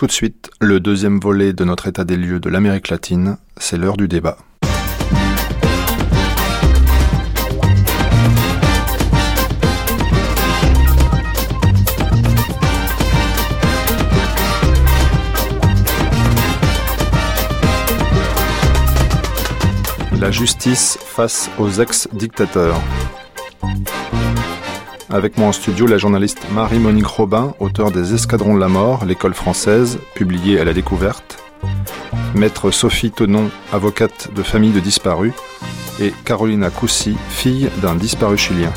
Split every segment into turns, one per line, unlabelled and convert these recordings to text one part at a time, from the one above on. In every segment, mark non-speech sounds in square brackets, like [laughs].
Tout de suite, le deuxième volet de notre état des lieux de l'Amérique latine, c'est l'heure du débat. La justice face aux ex-dictateurs. Avec moi en studio, la journaliste Marie-Monique Robin, auteure des Escadrons de la mort, l'école française, publiée à la découverte. Maître Sophie Tonon, avocate de famille de disparus. Et Carolina Coussi, fille d'un disparu chilien.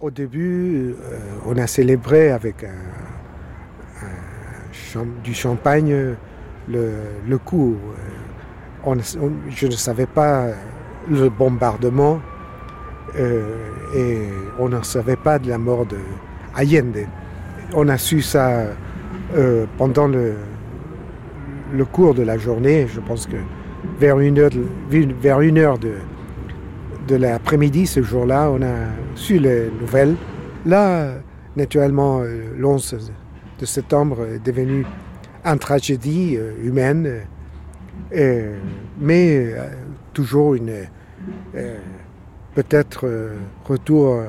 Au début, euh, on a célébré avec un du champagne le, coup. On, je ne savais pas le bombardement euh, et on ne savait pas de la mort de Allende. On a su ça euh, pendant le, le cours de la journée. Je pense que vers une heure, vers une heure de, de l'après-midi, ce jour-là, on a su les nouvelles. Là, naturellement, euh, l'11 septembre est devenu une tragédie euh, humaine, euh, mais euh, toujours une peut-être retour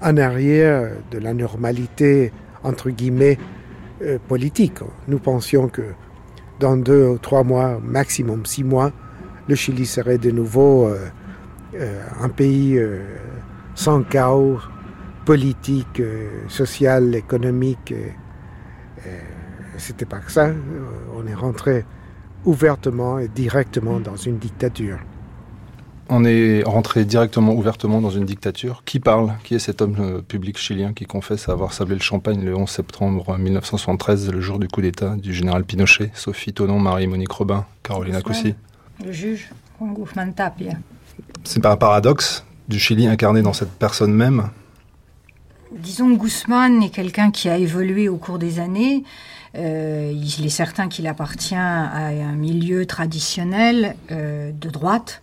en arrière de la normalité entre guillemets politique. Nous pensions que dans deux ou trois mois, maximum six mois, le Chili serait de nouveau un pays sans chaos politique, social, économique. C'était pas que ça. On est rentré ouvertement et directement dans une dictature.
On est rentré directement, ouvertement dans une dictature. Qui parle? Qui est cet homme euh, public chilien qui confesse avoir sablé le champagne le 11 septembre 1973, le jour du coup d'État du général Pinochet Sophie Tonon, Marie-Monique Robin, Carolina Coussi.
Le juge Juan Guzmán Tapia.
C'est pas un paradoxe du Chili incarné dans cette personne même?
Disons que Guzmán est quelqu'un qui a évolué au cours des années. Euh, il est certain qu'il appartient à un milieu traditionnel euh, de droite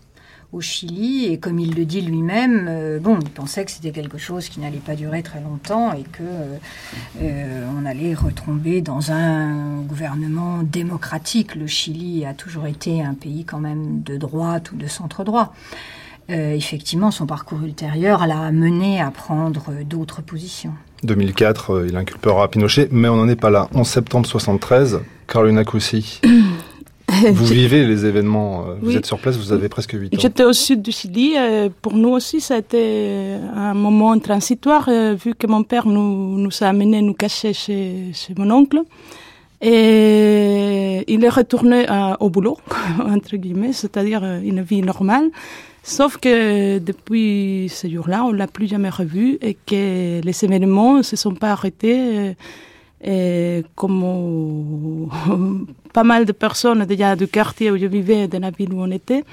au Chili et comme il le dit lui-même, euh, bon, il pensait que c'était quelque chose qui n'allait pas durer très longtemps et que on allait retomber dans un gouvernement démocratique. Le Chili a toujours été un pays quand même de droite ou de centre droit. Effectivement, son parcours ultérieur l'a mené à prendre d'autres positions.
2004, euh, il inculpera Pinochet, mais on n'en est pas là. En septembre 73, Carolina Coussi. [coughs] Vous vivez les événements, euh, vous êtes sur place, vous avez presque 8 ans.
J'étais au sud du Chili. pour nous aussi, ça a été un moment transitoire, euh, vu que mon père nous, nous a amenés nous cacher chez, chez mon oncle. Et il est retourné au boulot, [laughs] entre guillemets, c'est-à-dire une vie normale. Sauf que depuis ce jour-là, on l'a plus jamais revu et que les événements ne se sont pas arrêtés. Et comme [laughs] pas mal de personnes déjà du quartier où je vivais, de la ville où on était,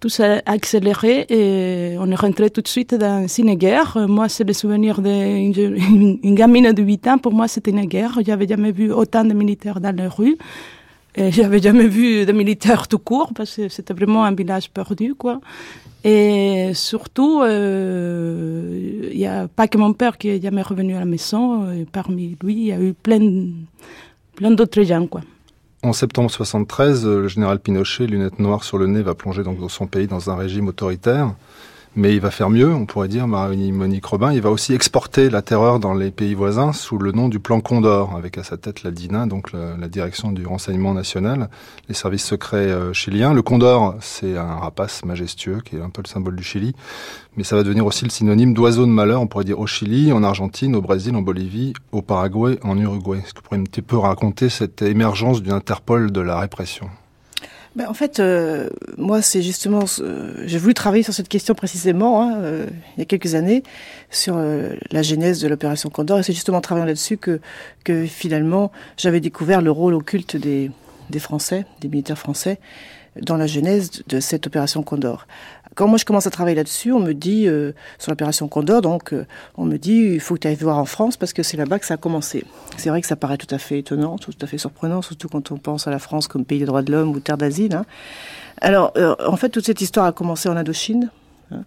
tout s'est accéléré et on est rentré tout de suite dans une guerre. Moi, c'est le souvenir d'une [laughs] gamine de 8 ans. Pour moi, c'était une guerre. J'avais jamais vu autant de militaires dans les rues. Et [laughs] j'avais jamais vu de militaires tout court parce que c'était vraiment un village perdu, quoi. Et surtout, euh, il n'y a pas que mon père qui est jamais revenu à la maison. Parmi lui, il y a eu plein, plein d'autres gens, quoi.
En septembre 73, le général Pinochet, lunettes noires sur le nez, va plonger donc dans son pays dans un régime autoritaire. Mais il va faire mieux, on pourrait dire, Marie-Monique Robin. Il va aussi exporter la terreur dans les pays voisins sous le nom du plan Condor, avec à sa tête la DINA, donc la, direction du renseignement national, les services secrets euh, chiliens. Le Condor, c'est un rapace majestueux qui est un peu le symbole du Chili, mais ça va devenir aussi le synonyme d'oiseau de malheur, on pourrait dire au Chili, en Argentine, au Brésil, en Bolivie, au Paraguay, en Uruguay. Est-ce que vous pourriez un petit peu raconter cette émergence d'une Interpol de la répression?
Ben, en fait, euh, moi, c'est justement, j'ai voulu travailler sur cette question précisément hein, euh, il y a quelques années sur euh, la genèse de l'opération Condor, et c'est justement en travaillant là-dessus que, que finalement j'avais découvert le rôle occulte des, des Français, des militaires français, dans la genèse de cette opération Condor quand moi je commence à travailler là-dessus, on me dit, euh, sur l'opération Condor, donc, euh, on me dit, il faut que tu ailles voir en France parce que c'est là-bas que ça a commencé. C'est vrai que ça paraît tout à fait étonnant, tout à fait surprenant, surtout quand on pense à la France comme pays des droits de l'homme ou terre d'asile. Hein. Alors, en fait, toute cette histoire a commencé en Indochine, hein,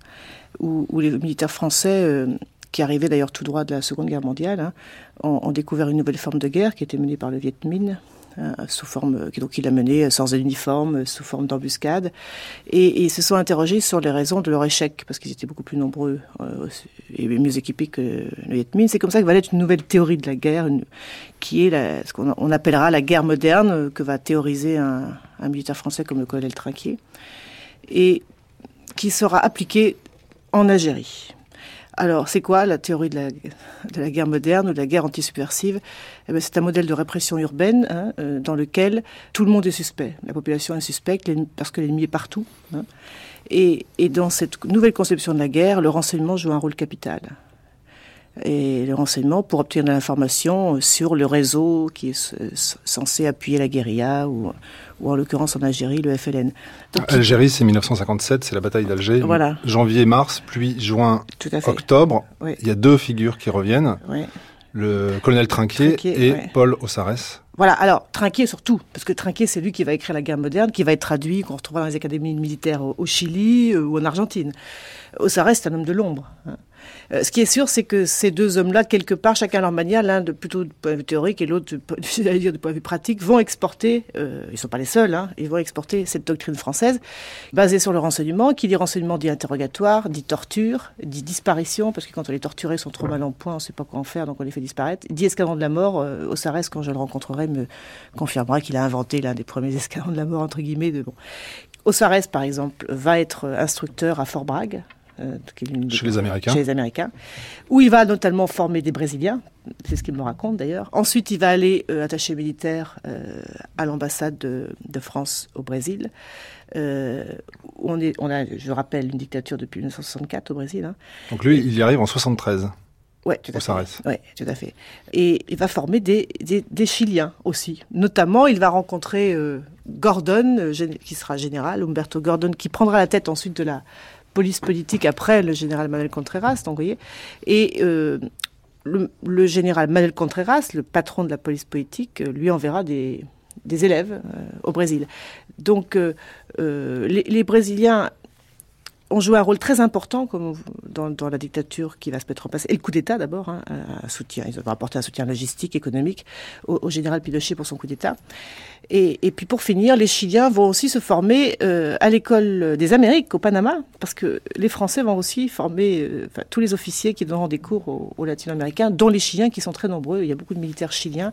où, les militaires français, qui arrivaient d'ailleurs tout droit de la Seconde Guerre mondiale, hein, ont, ont, découvert une nouvelle forme de guerre qui était menée par le Viet Minh, euh, sous forme, euh, donc il a mené euh, sans uniforme, sous forme d'embuscade, et, ils se sont interrogés sur les raisons de leur échec, parce qu'ils étaient beaucoup plus nombreux et mieux équipés que le Viet. C'est comme ça que va naître une nouvelle théorie de la guerre, qui est la, ce qu'on appellera la guerre moderne, que va théoriser un, un militaire français comme le colonel Trinquier, et qui sera appliquée en Algérie. Alors, c'est quoi la théorie de la, guerre moderne ou de la guerre antisubversive eh ben, C'est un modèle de répression urbaine hein, euh, dans lequel tout le monde est suspect. La population est suspecte parce que l'ennemi est partout. Hein. Et, et, dans cette nouvelle conception de la guerre, le renseignement joue un rôle capital et le renseignement pour obtenir de l'information sur le réseau qui est censé appuyer la guérilla ou, ou en l'occurrence en Algérie le FLN.
Algérie, c'est 1957, c'est la bataille d'Alger. Voilà. Janvier, mars, puis juin, octobre. Il y a deux figures qui reviennent. Le colonel Trinquier, et Paul Ossares.
Voilà, alors Trinquier surtout, parce que Trinquier c'est lui qui va écrire la guerre moderne, qui va être traduit, qu'on retrouvera dans les académies militaires au, Chili euh, ou en Argentine. Ossares c'est un homme de l'ombre. Hein. Euh, ce qui est sûr, c'est que ces deux hommes-là, quelque part, chacun à leur manière, l'un de plutôt de point de vue théorique et l'autre, de point de vue [laughs] pratique, vont exporter, euh, ils ne sont pas les seuls, hein, ils vont exporter cette doctrine française, basée sur le renseignement, qui dit renseignement dit interrogatoire, dit torture, dit disparition, parce que quand on les torturés, sont trop mal en point, on ne sait pas quoi en faire, donc on les fait disparaître, dit escalon de la mort, euh, Ossarès, quand je le rencontrerai, me confirmera qu'il a inventé l'un des premiers [laughs] escalons de la mort, entre guillemets. De, bon. Ossarès, par exemple, va être instructeur à Fort Bragg,
euh, chez les Américains.
Chez les Américains, où il va notamment former des Brésiliens, c'est ce qu'il me raconte d'ailleurs. Ensuite, il va aller euh, attaché militaire euh, à l'ambassade de, France au Brésil. on, est, on a, je rappelle, une dictature depuis 1964 au Brésil. Hein.
Donc lui, il y arrive en 73.
Oui, tout à fait. Ouais, tout à fait. Et il va former des, des, Chiliens aussi. Notamment, il va rencontrer Gordon, qui sera général, Humberto Gordon, qui prendra la tête ensuite de la police politique après le général Manuel Contreras, donc, voyez. Et euh, le, général Manuel Contreras, le patron de la police politique, euh, lui enverra des, élèves euh, au Brésil. Donc les, Brésiliens ont joué un rôle très important dans, la dictature qui va se mettre en place. Et le coup d'État d'abord, hein, un soutien, ils ont apporté un soutien logistique, économique au, général Pinochet pour son coup d'État. Et, et, puis pour finir, les Chiliens vont aussi se former euh, à l'école des Amériques au Panama, parce que les Français vont aussi former euh, tous les officiers qui donneront des cours aux, aux Latino-Américains, dont les Chiliens qui sont très nombreux. Il y a beaucoup de militaires chiliens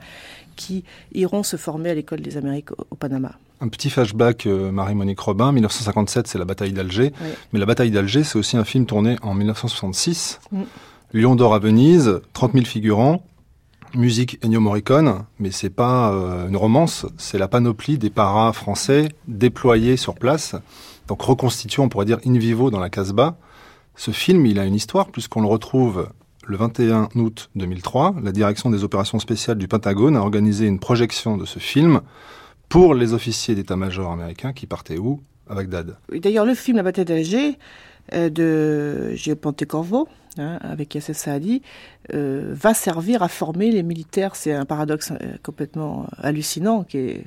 qui iront se former à l'école des Amériques au, Panama.
Un petit flashback, euh, Marie-Monique Robin, 1957, c'est la bataille d'Alger. Mais la bataille d'Alger, c'est aussi un film tourné en 1966. Mm. Lion d'or à Venise, 30 000 figurants, musique Ennio Morricone, mais c'est pas euh, une romance, c'est la panoplie des paras français déployés sur place, donc reconstitués, on pourrait dire in vivo dans la Casbah. Ce film, il a une histoire puisqu'on le retrouve le 21 août 2003, la direction des opérations spéciales du Pentagone a organisé une projection de ce film pour les officiers d'état-major américains qui partaient où À Bagdad.
D'ailleurs, le film La bataille d'Alger euh, de Gilles Pontecorvo, hein, avec Yassef Saadi, euh, va servir à former les militaires. C'est un paradoxe euh, complètement hallucinant, qui est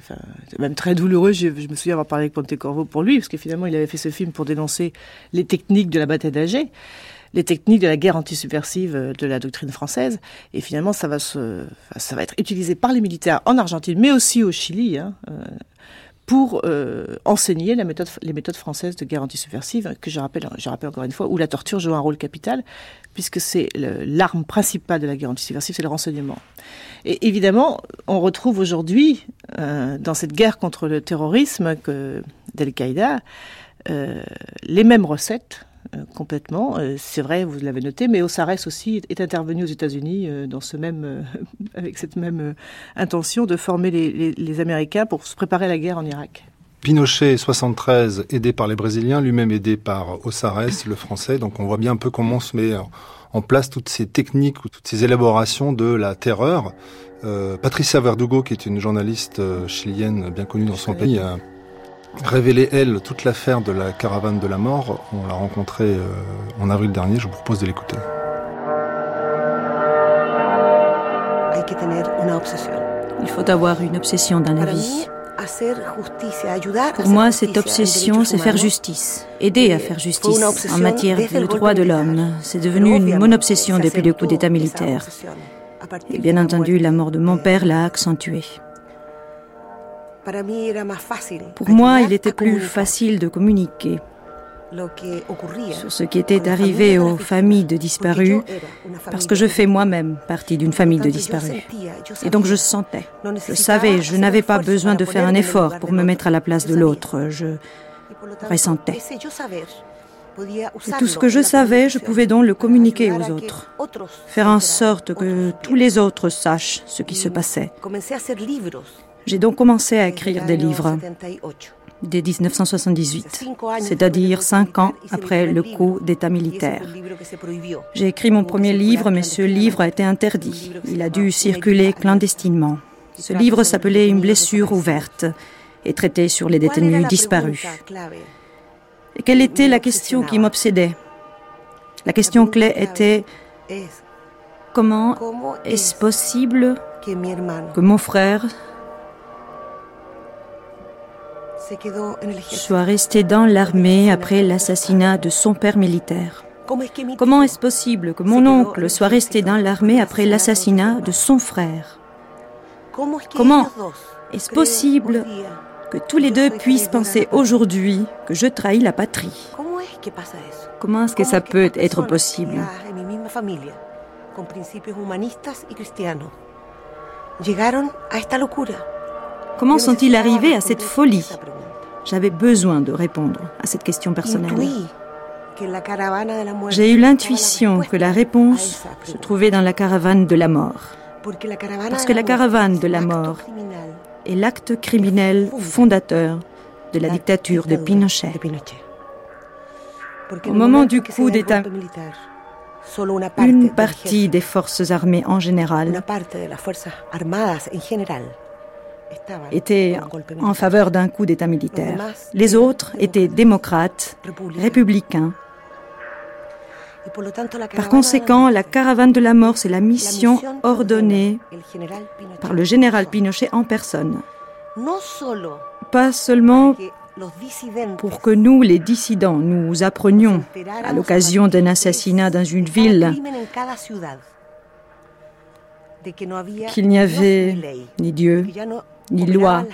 même très douloureux. Je, me souviens avoir parlé avec Pontecorvo pour lui, parce que finalement, il avait fait ce film pour dénoncer les techniques de la bataille d'Alger les techniques de la guerre antisubversive euh, de la doctrine française. Et finalement, ça va, se, ça va être utilisé par les militaires en Argentine, mais aussi au Chili, hein, euh, pour euh, enseigner les méthodes françaises de guerre antisubversive, que je rappelle, encore une fois, où la torture joue un rôle capital, puisque c'est l'arme principale de la guerre antisubversive, c'est le renseignement. Et évidemment, on retrouve aujourd'hui, dans cette guerre contre le terrorisme d'Al-Qaïda, les mêmes recettes complètement. Euh, c'est vrai, vous l'avez noté, mais Osares aussi est intervenu aux États-Unis euh, dans ce même, [laughs] avec cette même intention de former les, Américains pour se préparer à la guerre en Irak.
Pinochet, 73, aidé par les Brésiliens, lui-même aidé par Osares, le français. Donc on voit bien un peu comment on se met en place toutes ces techniques ou toutes ces élaborations de la terreur. Patricia Verdugo, qui est une journaliste chilienne bien connue dans son pays, révéler, elle, toute l'affaire de la caravane de la mort. On l'a rencontrée euh, en avril dernier. Je vous propose de l'écouter.
Il faut avoir une obsession dans la vie. Pour moi, cette obsession, c'est faire justice, aider à faire justice en matière de droits de l'homme. C'est devenu une mon obsession depuis le coup d'État militaire. Et bien entendu, la mort de mon père l'a accentué. Pour moi, il était plus facile de communiquer sur ce qui était arrivé aux familles de disparus, parce que je fais moi-même partie d'une famille de disparus. Et donc je sentais, je savais, je n'avais pas besoin de faire un effort pour me mettre à la place de l'autre, je ressentais. Et tout ce que je savais, je pouvais donc le communiquer aux autres, faire en sorte que tous les autres sachent ce qui se passait. J'ai donc commencé à écrire des livres dès 1978, c'est-à-dire cinq ans après le coup d'État militaire. J'ai écrit mon premier livre, mais ce livre a été interdit. Il a dû circuler clandestinement. Ce livre s'appelait Une blessure ouverte et traitait sur les détenus disparus. Et quelle était la question qui m'obsédait? La question clé était comment est-ce possible que mon frère soit resté dans l'armée après l'assassinat de son père militaire. Comment est-ce possible que mon oncle soit resté dans l'armée après l'assassinat de son frère? Comment est-ce possible que tous les deux puissent penser aujourd'hui que je trahis la patrie? Comment est-ce que ça peut être possible? Comment sont-ils arrivés à cette folie? J'avais besoin de répondre à cette question personnelle. J'ai eu l'intuition que la réponse se trouvait dans la caravane de la mort. Parce que la caravane de la mort est l'acte criminel fondateur de la dictature de Pinochet. Au moment du coup d'État, une partie des forces armées en général étaient en faveur d'un coup d'État militaire. Les autres étaient démocrates, républicains. Par conséquent, la caravane de la mort, c'est la mission ordonnée par le général Pinochet en personne. Pas seulement pour que nous, les dissidents, nous apprenions à l'occasion d'un assassinat dans une ville qu'il n'y avait ni Dieu, ni loi,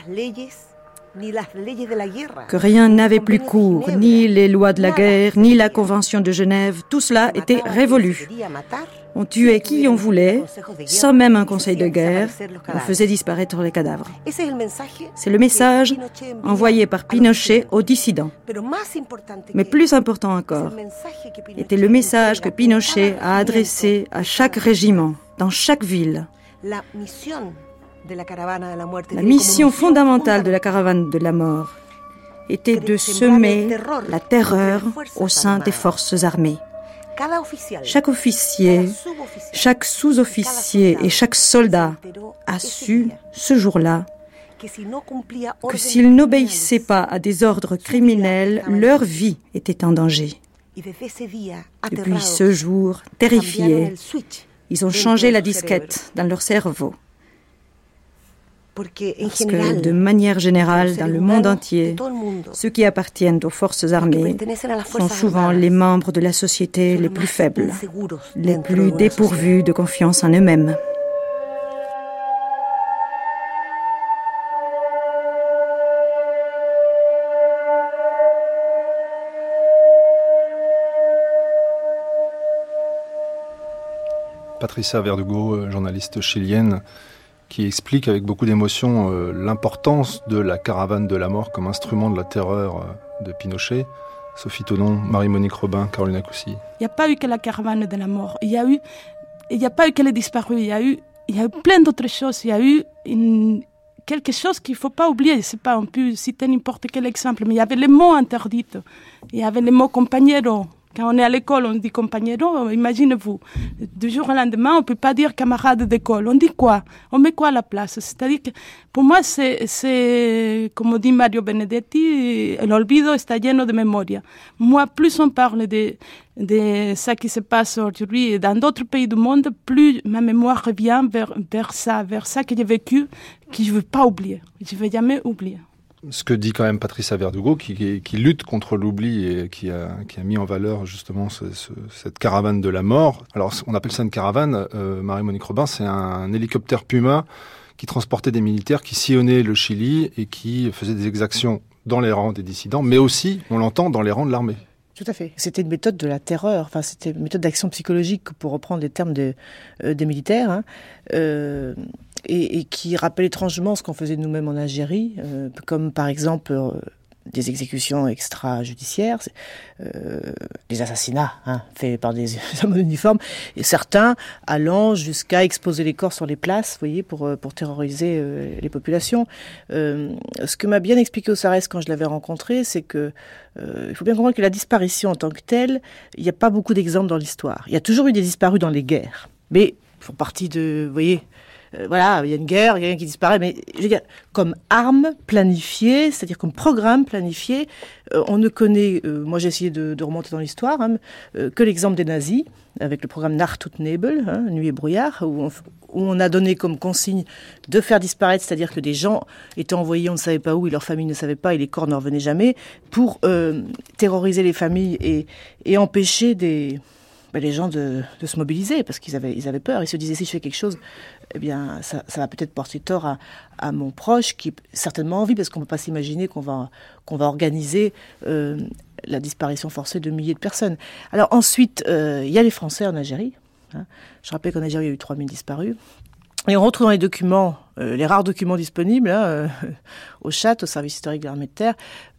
que rien n'avait plus cours, ni les lois de la guerre, ni la Convention de Genève, tout cela était révolu. On tuait qui on voulait, sans même un conseil de guerre, on faisait disparaître les cadavres. C'est le message envoyé par Pinochet aux dissidents. Mais plus important encore, était le message que Pinochet a adressé à chaque régiment, dans chaque ville. La mission fondamentale de la caravane de la mort était de semer la terreur au sein des forces armées. Chaque officier, chaque sous-officier et chaque soldat a su ce jour-là que s'ils n'obéissaient pas à des ordres criminels, leur vie était en danger. Depuis ce jour, terrifiés, ils ont changé la disquette dans leur cerveau. Parce que de manière générale, dans le monde entier, ceux qui appartiennent aux forces armées sont souvent les membres de la société les plus faibles, les plus dépourvus de confiance en eux-mêmes.
Patricia Verdugo, journaliste chilienne, qui explique avec beaucoup d'émotion euh, l'importance de la caravane de la mort comme instrument de la terreur euh, de Pinochet. Sophie Tonon, Marie-Monique Robin, Caroline Coussi. Il
n'y a pas eu que la caravane de la mort. Il y a eu, il n'y a pas eu que les disparus. Il y a eu, il y a eu plein d'autres choses. Il y a eu quelque chose qu'il ne faut pas oublier. C'est pas, on peut citer n'importe quel exemple, mais il y avait les mots interdits. Il y avait les mots compagnero, Quand on est à l'école, on dit compagnero, imaginez-vous. Du jour au lendemain, on peut pas dire camarade d'école. On dit quoi? On met quoi à la place? C'est-à-dire que pour moi, c'est, comme dit Mario Benedetti, l'olvido está lleno de memoria. Moi, plus on parle de, de ce qui se passe aujourd'hui dans d'autres pays du monde, plus ma mémoire revient vers, vers ça, vers ça que j'ai vécu, que je veux pas oublier. Je veux jamais oublier
ce que dit quand même Patricia Verdugo, qui, lutte contre l'oubli et qui a, mis en valeur justement ce, ce, cette caravane de la mort. Alors, on appelle ça une caravane. Euh, Marie-Monique Robin, c'est un, hélicoptère Puma qui transportait des militaires qui sillonnaient le Chili et qui faisait des exactions dans les rangs des dissidents, mais aussi, on l'entend, dans les rangs de l'armée.
Tout à fait. C'était une méthode de la terreur. Enfin, c'était une méthode d'action psychologique, pour reprendre les termes euh, des militaires. Hein. Euh, et, qui rappelle étrangement ce qu'on faisait nous-mêmes en Algérie, euh, comme par exemple euh, des exécutions extrajudiciaires, euh, des assassinats hein, faits par des [laughs] hommes en uniforme, et certains allant jusqu'à exposer les corps sur les places, vous voyez, pour, pour terroriser les populations. ce que m'a bien expliqué Ossarès quand je l'avais rencontré, c'est que il faut bien comprendre que la disparition en tant que telle, il n'y a pas beaucoup d'exemples dans l'histoire. Il y a toujours eu des disparus dans les guerres, mais font partie de, vous voyez, euh, voilà, il y a une guerre, il y a quelqu'un qui disparaît, mais comme arme planifiée, c'est-à-dire comme programme planifié, euh, on ne connaît, euh, moi j'ai essayé de, remonter dans l'histoire, hein, que l'exemple des nazis, avec le programme Nacht und Nebel, hein, Nuit et brouillard, où on, a donné comme consigne de faire disparaître, c'est-à-dire que des gens étaient envoyés, on ne savait pas où, et leur famille ne savait pas, et les corps ne revenaient jamais, pour terroriser les familles et empêcher des, ben, les gens de, se mobiliser parce qu'ils avaient, peur. Ils se disaient si je fais quelque chose, eh bien, ça, va peut-être porter tort à, mon proche qui certainement envie, parce qu'on ne peut pas s'imaginer qu'on va, qu'on va organiser euh, la disparition forcée de milliers de personnes. Alors ensuite, euh, il y a les Français en Algérie. Hein. Je rappelle qu'en Algérie, il y a eu 3000 disparus. Et on retrouve dans les documents, euh, les rares documents disponibles, hein, euh, au chat, au service historique de l'armée de terre,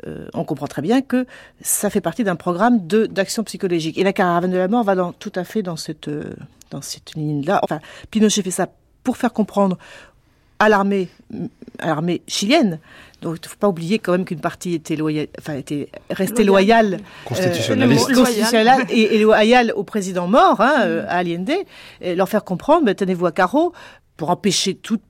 euh, on comprend très bien que ça fait partie d'un programme d'action psychologique. Et la caravane de la mort va dans, tout à fait dans cette, dans cette ligne-là. Enfin, Pinochet fait ça pour faire comprendre à l'armée, à l'armée chilienne. Donc, il ne faut pas oublier quand même qu'une partie était loyale, enfin, était restée loyale,
constitutionnaliste,
et, loyale au président mort, hein, à Allende, et leur faire comprendre, ben, tenez-vous à carreau, pour empêcher toute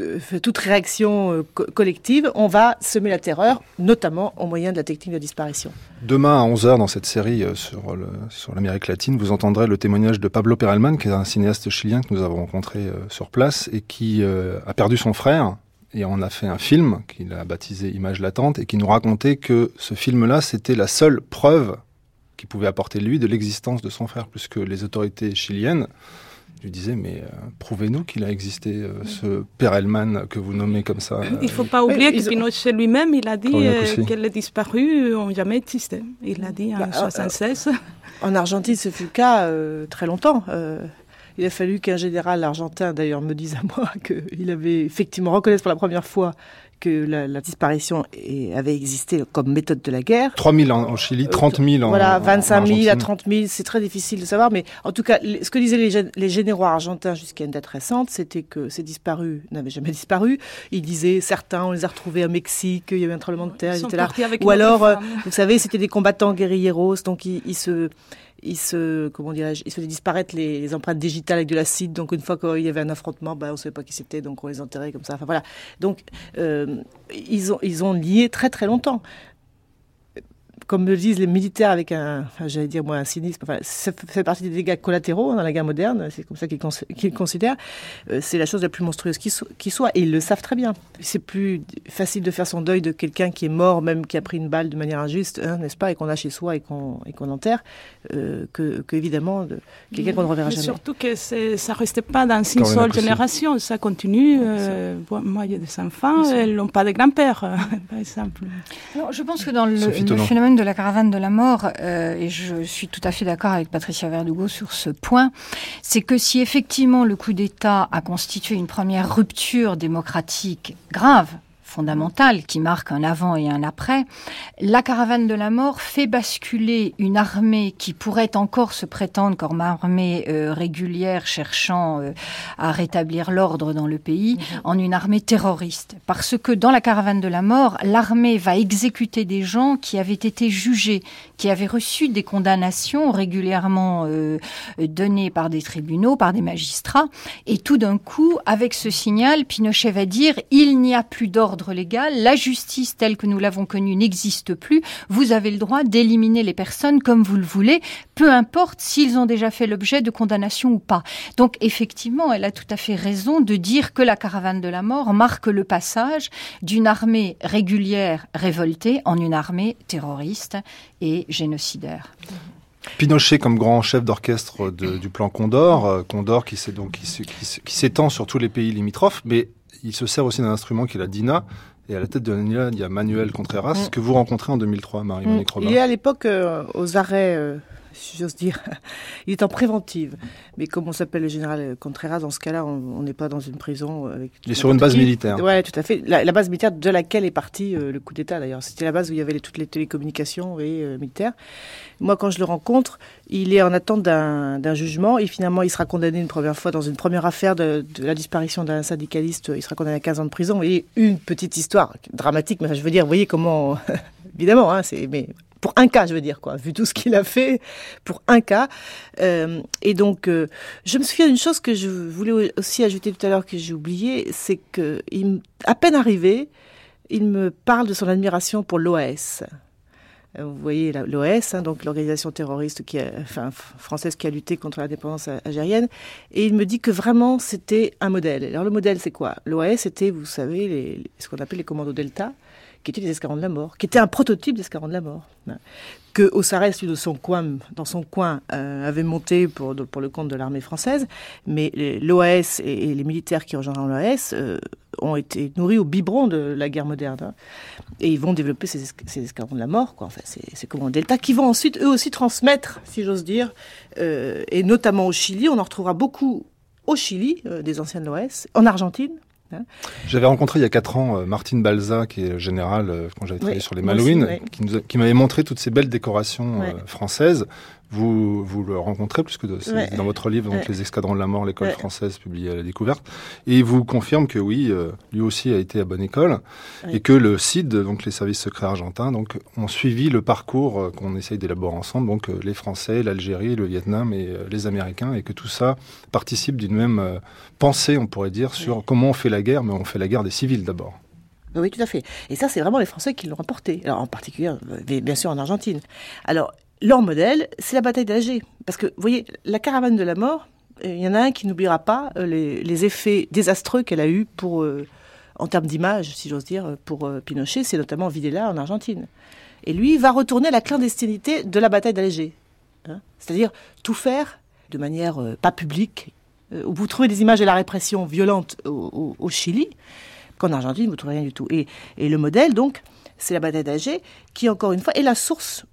euh, toute réaction euh, collective, on va semer la terreur, notamment au moyen de la technique de disparition.
Demain à 11h dans cette série euh, sur, sur l'Amérique latine, vous entendrez le témoignage de Pablo Perelman, qui est un cinéaste chilien que nous avons rencontré sur place et qui a perdu son frère. Et on a fait un film qu'il a baptisé Image latente et qui nous racontait que ce film-là, c'était la seule preuve qu'il pouvait apporter lui de l'existence de son frère, puisque les autorités chiliennes lui disais, mais euh, prouvez-nous qu'il a existé euh, ce Perelman que vous nommez comme ça.
Il ne faut pas oublier que Pinochet lui-même, il a dit euh, que les disparus n'ont jamais existé. Il l'a dit en 1976. Bah,
en Argentine, ce fut le cas très longtemps. il a fallu qu'un général argentin, d'ailleurs, me dise à moi [laughs] qu'il avait effectivement reconnaissé pour la première fois que la, la disparition avait existé comme méthode de la guerre.
3 000 en, Chili, 30 000 en
Voilà, 25 000 à 30 000, c'est très difficile de savoir, mais en tout cas, ce que disaient les, les généraux argentins jusqu'à une date récente, c'était que ces disparus n'avaient jamais disparu. Ils disaient, certains, on les a retrouvés au Mexique, il y avait un tremblement de terre, ils, étaient là. Ou alors, euh, vous savez, c'était des combattants guerrilleros, donc ils, ils se il se, comment dirais-je, il se faisait disparaître les, empreintes digitales avec de l'acide. Donc une fois qu'il y avait un affrontement, bah, on ne savait pas qui c'était, donc on les enterrait comme ça. Enfin voilà. Donc euh, ils ont ils ont lié très très longtemps comme me disent les militaires avec un, enfin, j'allais dire moi un cynisme, enfin, ça fait partie des dégâts collatéraux hein, dans la guerre moderne, c'est comme ça qu'ils qu considèrent, euh, c'est la chose la plus monstrueuse qui, qui, soit, et ils le savent très bien. C'est plus facile de faire son deuil de quelqu'un qui est mort, même qui a pris une balle de manière injuste, hein, n'est-ce pas, et qu'on a chez soi et qu'on qu'on enterre, euh, que, que, évidemment de quelqu'un qu'on ne reverra jamais.
Surtout que ça restait pas dans une seule génération, ça continue. Euh, moi, il y a des enfants, elles n'ont pas de grand-père, [laughs] par exemple.
je pense que dans le, le phénomène de la caravane de la mort, euh, et je suis tout à fait d'accord avec Patricia Verdugo sur ce point, c'est que si effectivement le coup d'État a constitué une première rupture démocratique grave, fondamentale qui marque un avant et un après, la caravane de la mort fait basculer une armée qui pourrait encore se prétendre comme armée euh, régulière cherchant euh, à rétablir l'ordre dans le pays mhm. en une armée terroriste. Parce que dans la caravane de la mort, l'armée va exécuter des gens qui avaient été jugés, qui avaient reçu des condamnations régulièrement euh, données par des tribunaux, par des magistrats. Et tout d'un coup, avec ce signal, Pinochet va dire il n'y a plus d'ordre légal, la justice telle que nous l'avons connue n'existe plus, vous avez le droit d'éliminer les personnes comme vous le voulez, peu importe s'ils ont déjà fait l'objet de condamnation ou pas. Donc effectivement, elle a tout à fait raison de dire que la caravane de la mort marque le passage d'une armée régulière révoltée en une armée terroriste et génocidaire.
Pinochet comme grand chef d'orchestre du plan Condor, euh, Condor qui s'étend sur tous les pays limitrophes, mais il se sert aussi d'un instrument qui est la DINA. Et à la tête de la DINA, il y a Manuel Contreras, mm. que vous rencontrez en 2003, Marie-Monique
mm. Il est à l'époque euh, aux arrêts euh, si j'ose dire. [laughs] Il est en préventive. Mais comme on s'appelle le général Contreras, dans ce cas-là, on n'est pas dans une prison. Avec
il est sur une base militaire.
Oui, tout à fait. La, base militaire de laquelle est parti euh, le coup d'État, d'ailleurs. C'était la base où il y avait toutes les télécommunications et euh, militaires. Moi, quand je le rencontre, il est en attente d'un jugement et finalement, il sera condamné une première fois dans une première affaire de, la disparition d'un syndicaliste. Il sera condamné à 15 ans de prison. Et une petite histoire dramatique, mais je veux dire, vous voyez comment... [laughs] Évidemment, hein, c'est mais pour un cas, je veux dire, quoi, vu tout ce qu'il a fait, pour un cas. Euh, et donc, euh, je me souviens d'une chose que je voulais aussi ajouter tout à l'heure que j'ai oublié, c'est que, il, peine arrivé, il me parle de son admiration pour l'OAS. Euh, vous voyez l'OAS, hein, donc l'organisation terroriste qui enfin, française qui a lutté contre la dépendance algérienne, et il me dit que vraiment c'était un modèle. Alors le modèle c'est quoi? L'OAS c'était, vous savez, ce qu'on appelle les commandos Delta, qui étaient les escarons de la mort, qui était un prototype d'escarons de la mort, hein, que Ossarès, lui, de dans son coin, euh, avait monté pour, le compte de l'armée française, mais l'OAS et, les militaires qui rejoindront l'OAS euh, ont été nourris au biberon de la guerre moderne. Hein. et ils vont développer ces, escarons de la mort, quoi. Enfin, c'est comme Delta, qui vont ensuite, eux aussi, transmettre, si j'ose dire, euh, et notamment au Chili, on en retrouvera beaucoup au Chili, des anciennes l'OAS, en Argentine,
j'avais rencontré il y a quatre ans euh, Martine Balza, qui est général euh, quand j'avais travaillé sur les Malouines, qui, m'avait montré toutes ces belles décorations euh, françaises. Vous, vous le rencontrez, puisque dans votre livre, donc, Les Escadrons de la Mort, l'école française, publié à la découverte. Et il vous confirme que oui, euh, lui aussi a été à bonne école, et que le CID, donc les services secrets argentins, donc, ont suivi le parcours euh, qu'on essaye d'élaborer ensemble, donc euh, les Français, l'Algérie, le Vietnam et les Américains, et que tout ça participe d'une même pensée, on pourrait dire, sur comment on fait la guerre, mais on fait la guerre des civils d'abord.
Oui, tout à fait. Et ça, c'est vraiment les Français qui l'ont rapporté. Alors, en particulier, bien sûr, en Argentine. Alors, leur modèle, c'est la bataille d'Alger. Parce que, vous voyez, la caravane de la mort, euh, il y en a un qui n'oubliera pas euh, les, effets désastreux qu'elle a eus pour, euh, en termes d'image, si j'ose dire, pour Pinochet, c'est notamment Videla en Argentine. Et lui va retourner la clandestinité de la bataille d'Alger. Hein. C'est-à-dire tout faire de manière pas publique, vous trouvez des images de la répression violente au, Chili, qu'en Argentine, vous ne trouvez rien du tout. Et, et le modèle, donc, c'est la bataille d'Alger, qui, encore une fois, est la source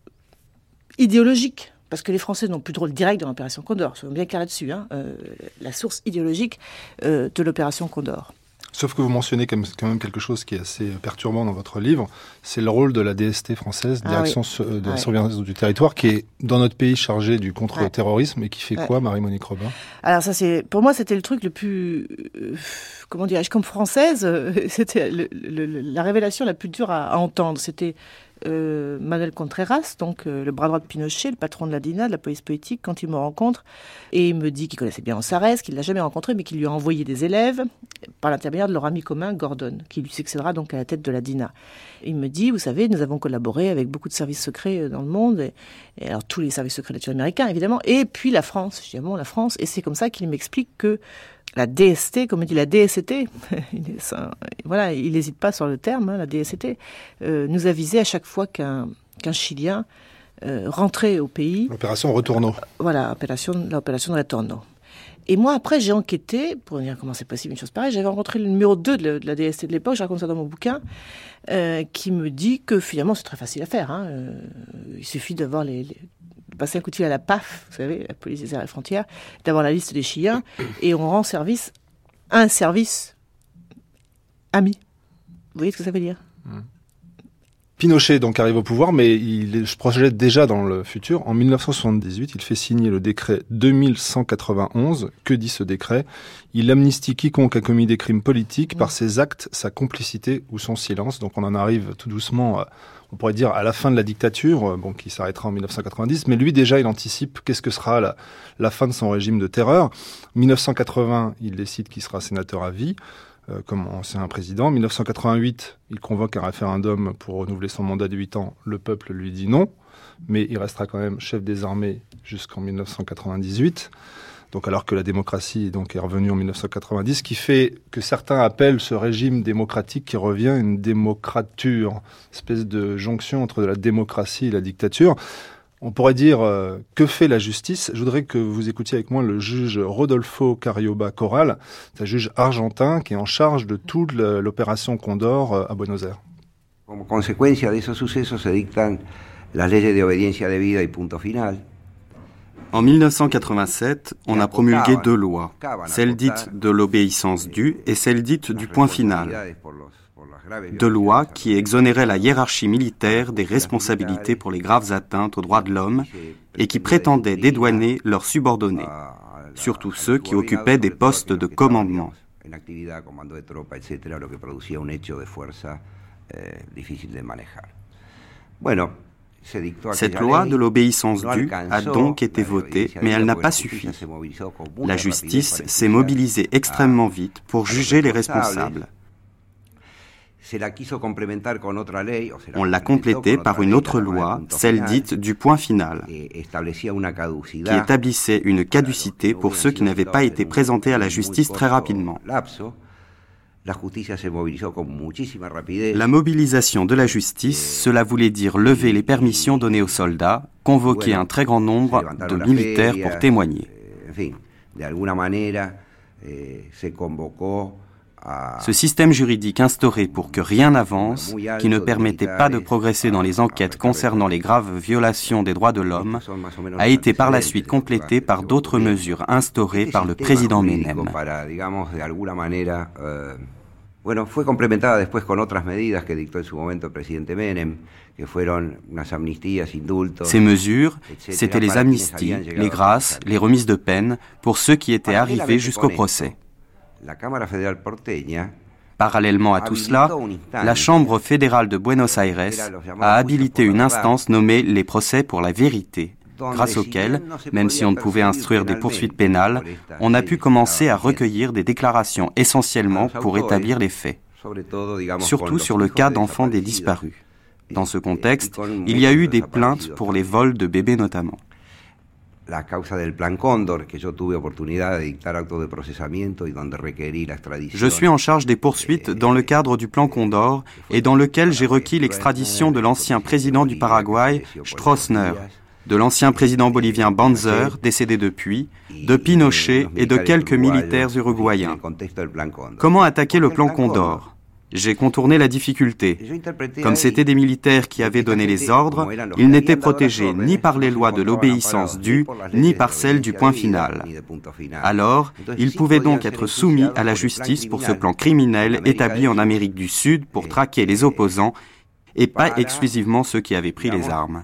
idéologique, parce que les Français n'ont plus de rôle direct dans l'opération Condor, soyons bien clairs là-dessus, hein, euh, la source idéologique euh, de l'opération Condor.
Sauf que vous mentionnez quand même quelque chose qui est assez perturbant dans votre livre, c'est le rôle de la DST française, ah Direction de la surveillance du territoire, qui est dans notre pays chargée du contre-terrorisme et qui fait quoi, Marie-Monique Robin?
Alors ça, c'est pour moi, c'était le truc le plus, euh, comment dirais-je, comme française, [laughs] c'était la révélation la plus dure à, à entendre. C'était euh, Manuel Contreras, donc euh, le bras droit de Pinochet, le patron de la DINA, de la police politique, quand il me rencontre, et il me dit qu'il connaissait bien Ansarès, qu'il l'a jamais rencontré, mais qu'il lui a envoyé des élèves par l'intermédiaire de leur ami commun Gordon, qui lui succédera donc à la tête de la DINA. Il me dit, vous savez, nous avons collaboré avec beaucoup de services secrets euh, dans le monde, et, alors tous les services secrets américains évidemment, et puis la France. Je dis, bon, la France, et c'est comme ça qu'il m'explique que la DST, comme dit la DST, [laughs] voilà, il n'hésite pas sur le terme, hein, la DST, euh, nous avisait à chaque fois qu'un Chilien euh, rentrait au pays.
L'opération Retourno.
Euh, voilà, l'opération de Retourno. Et moi, après, j'ai enquêté pour dire comment c'est possible une chose pareille. J'avais rencontré le numéro 2 de la, DST de l'époque, je raconte ça dans mon bouquin, qui me dit que finalement, c'est très facile à faire. Hein. il suffit d'avoir les, passer un coup de fil à la PAF, vous savez, la police des arrêts frontières, d'avoir la liste des Chiliens, et on rend service un service ami. Vous voyez ce que ça veut dire? Mmh.
Pinochet donc arrive au pouvoir, mais il se projette déjà dans le futur. En 1978, il fait signer le décret 2191. Que dit ce décret? Il amnistie quiconque a commis des crimes politiques par ses actes, sa complicité ou son silence. Donc on en arrive tout doucement, on pourrait dire, à la fin de la dictature, euh, bon, qui s'arrêtera en 1990. Mais lui déjà, il anticipe qu'est-ce que sera la, la fin de son régime de terreur. 1980, il décide qu'il sera sénateur à vie. Euh, comme ancien président. En 1988, il convoque un référendum pour renouveler son mandat de 8 ans. Le peuple lui dit non, mais il restera quand même chef des armées jusqu'en 1998. Donc alors que la démocratie donc est revenue en 1990, ce qui fait que certains appellent ce régime démocratique qui revient une démocrature, espèce de jonction entre la démocratie et la dictature. On pourrait dire euh, que fait la justice? Je voudrais que vous écoutiez avec moi le juge Rodolfo Carioba Corral, c'est un juge argentin qui est en charge de toute l'opération Condor euh, à Buenos Aires.
Como consecuencia de esos sucesos se dictan las leyes de obediencia debida y punto final.
En 1987, on a promulgué deux lois, celle dite de l'obéissance due et celle dite du point final de loi qui exonérait la hiérarchie militaire des responsabilités pour les graves atteintes aux droits de l'homme et qui prétendait dédouaner leurs subordonnés, surtout ceux qui occupaient des postes de commandement. Cette loi de l'obéissance due a donc été votée, mais elle n'a pas suffi. La justice s'est mobilisée extrêmement vite pour juger les responsables. On l'a complétée par une autre loi, celle dite du point final, qui établissait une caducité pour ceux qui n'avaient pas été présentés à la justice très rapidement. La mobilisation de la justice, cela voulait dire lever les permissions données aux soldats, convoquer un très grand nombre de militaires pour témoigner. Ce système juridique instauré pour que rien n'avance, qui ne permettait pas de progresser dans les enquêtes concernant les graves violations des droits de l'homme, a été par la suite complété par d'autres mesures instaurées par le président Menem.
Bueno, fue complementada después con otras medidas que dictó en su momento el presidente Menem, que fueron unas amnistías, indultos.
Ces mesures, c'était les amnisties, les grâces, les remises de peine pour ceux qui étaient arrivés jusqu'au procès. Parallèlement à tout cela, la Chambre fédérale de Buenos Aires a habilité une instance nommée les procès pour la vérité, grâce auquel, même si on ne pouvait instruire des poursuites pénales, on a pu commencer à recueillir des déclarations essentiellement pour établir les faits, surtout sur le cas d'enfants des disparus. Dans ce contexte, il y a eu des plaintes pour les vols de bébés notamment
la causa del Plan Cóndor, que yo tuve oportunidad de dictar actos de procesamiento y donde requerí la extradición.
Je suis en charge des poursuites dans le cadre du Plan Condor et dans lequel j'ai requis l'extradition de l'ancien président du Paraguay, Stroessner, de l'ancien président bolivien Banzer, décédé depuis, de Pinochet et de quelques militaires uruguayens. Comment attaquer le Plan Condor j'ai contourné la difficulté. Comme c'étaient des militaires qui avaient donné les ordres, ils n'étaient protégés ni par les lois de l'obéissance due, ni par celles du point final. Alors, ils pouvaient donc être soumis à la justice pour ce plan criminel établi en Amérique du Sud pour traquer les opposants et pas exclusivement ceux qui avaient pris les armes.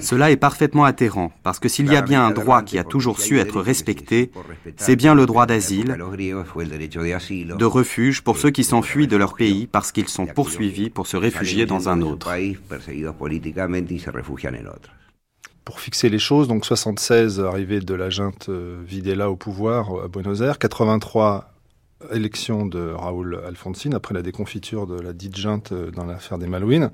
Cela est parfaitement atterrant, parce que s'il y a bien un droit qui a toujours su être respecté, c'est bien le droit d'asile, de refuge pour ceux qui s'enfuient de leur pays parce qu'ils sont poursuivis pour se réfugier dans un autre.
Pour fixer les choses, donc 76, arrivée de la junte euh, Videla au pouvoir à Buenos Aires, 83, élection de Raúl Alfonsín après la déconfiture de la dite junte euh, dans l'affaire des Malouines.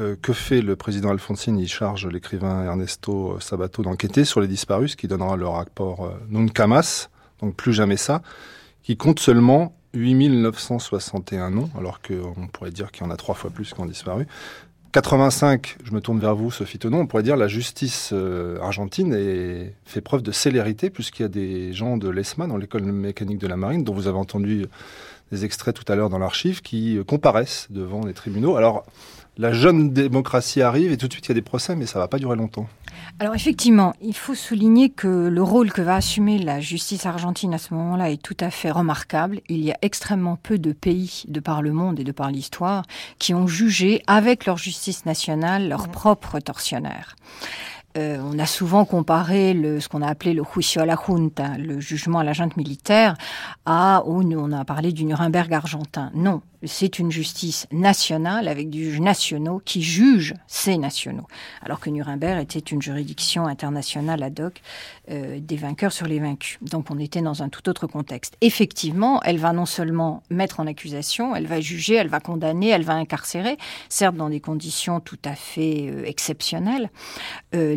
Euh, que fait le président Alfonsine? Il charge l'écrivain Ernesto Sabato d'enquêter sur les disparus, qui donnera le rapport euh, Nunca donc plus jamais ça, qui compte seulement 8961 noms, alors qu'on pourrait dire qu'il y en a trois fois plus qui ont disparu. 85, je me tourne vers vous, Sophie Tonon, on pourrait dire la justice euh, argentine fait preuve de célérité puisqu'il y a des gens de l'ESMA, dans l'école mécanique de la marine, dont vous avez entendu des extraits tout à l'heure dans l'archive, qui comparaissent devant les tribunaux. Alors, la jeune démocratie arrive et tout de suite il y a des procès, mais ça va pas durer longtemps.
Alors effectivement, il faut souligner que le rôle que va assumer la justice argentine à ce moment-là est tout à fait remarquable. Il y a extrêmement peu de pays de par le monde et de par l'histoire qui ont jugé avec leur justice nationale leurs propres tortionnaires. Euh, on a souvent comparé ce qu'on a appelé le juicio a la junta, le jugement à la junte militaire, à où on a parlé du Nuremberg argentin. Non, c'est une justice nationale avec des juges nationaux qui jugent ces nationaux, alors que Nuremberg était une juridiction internationale ad hoc euh, des vainqueurs sur les vaincus. Donc on était dans un tout autre contexte. Effectivement, elle va non seulement mettre en accusation, elle va juger, elle va condamner, elle va incarcérer, certes dans des conditions tout à fait euh, exceptionnelles,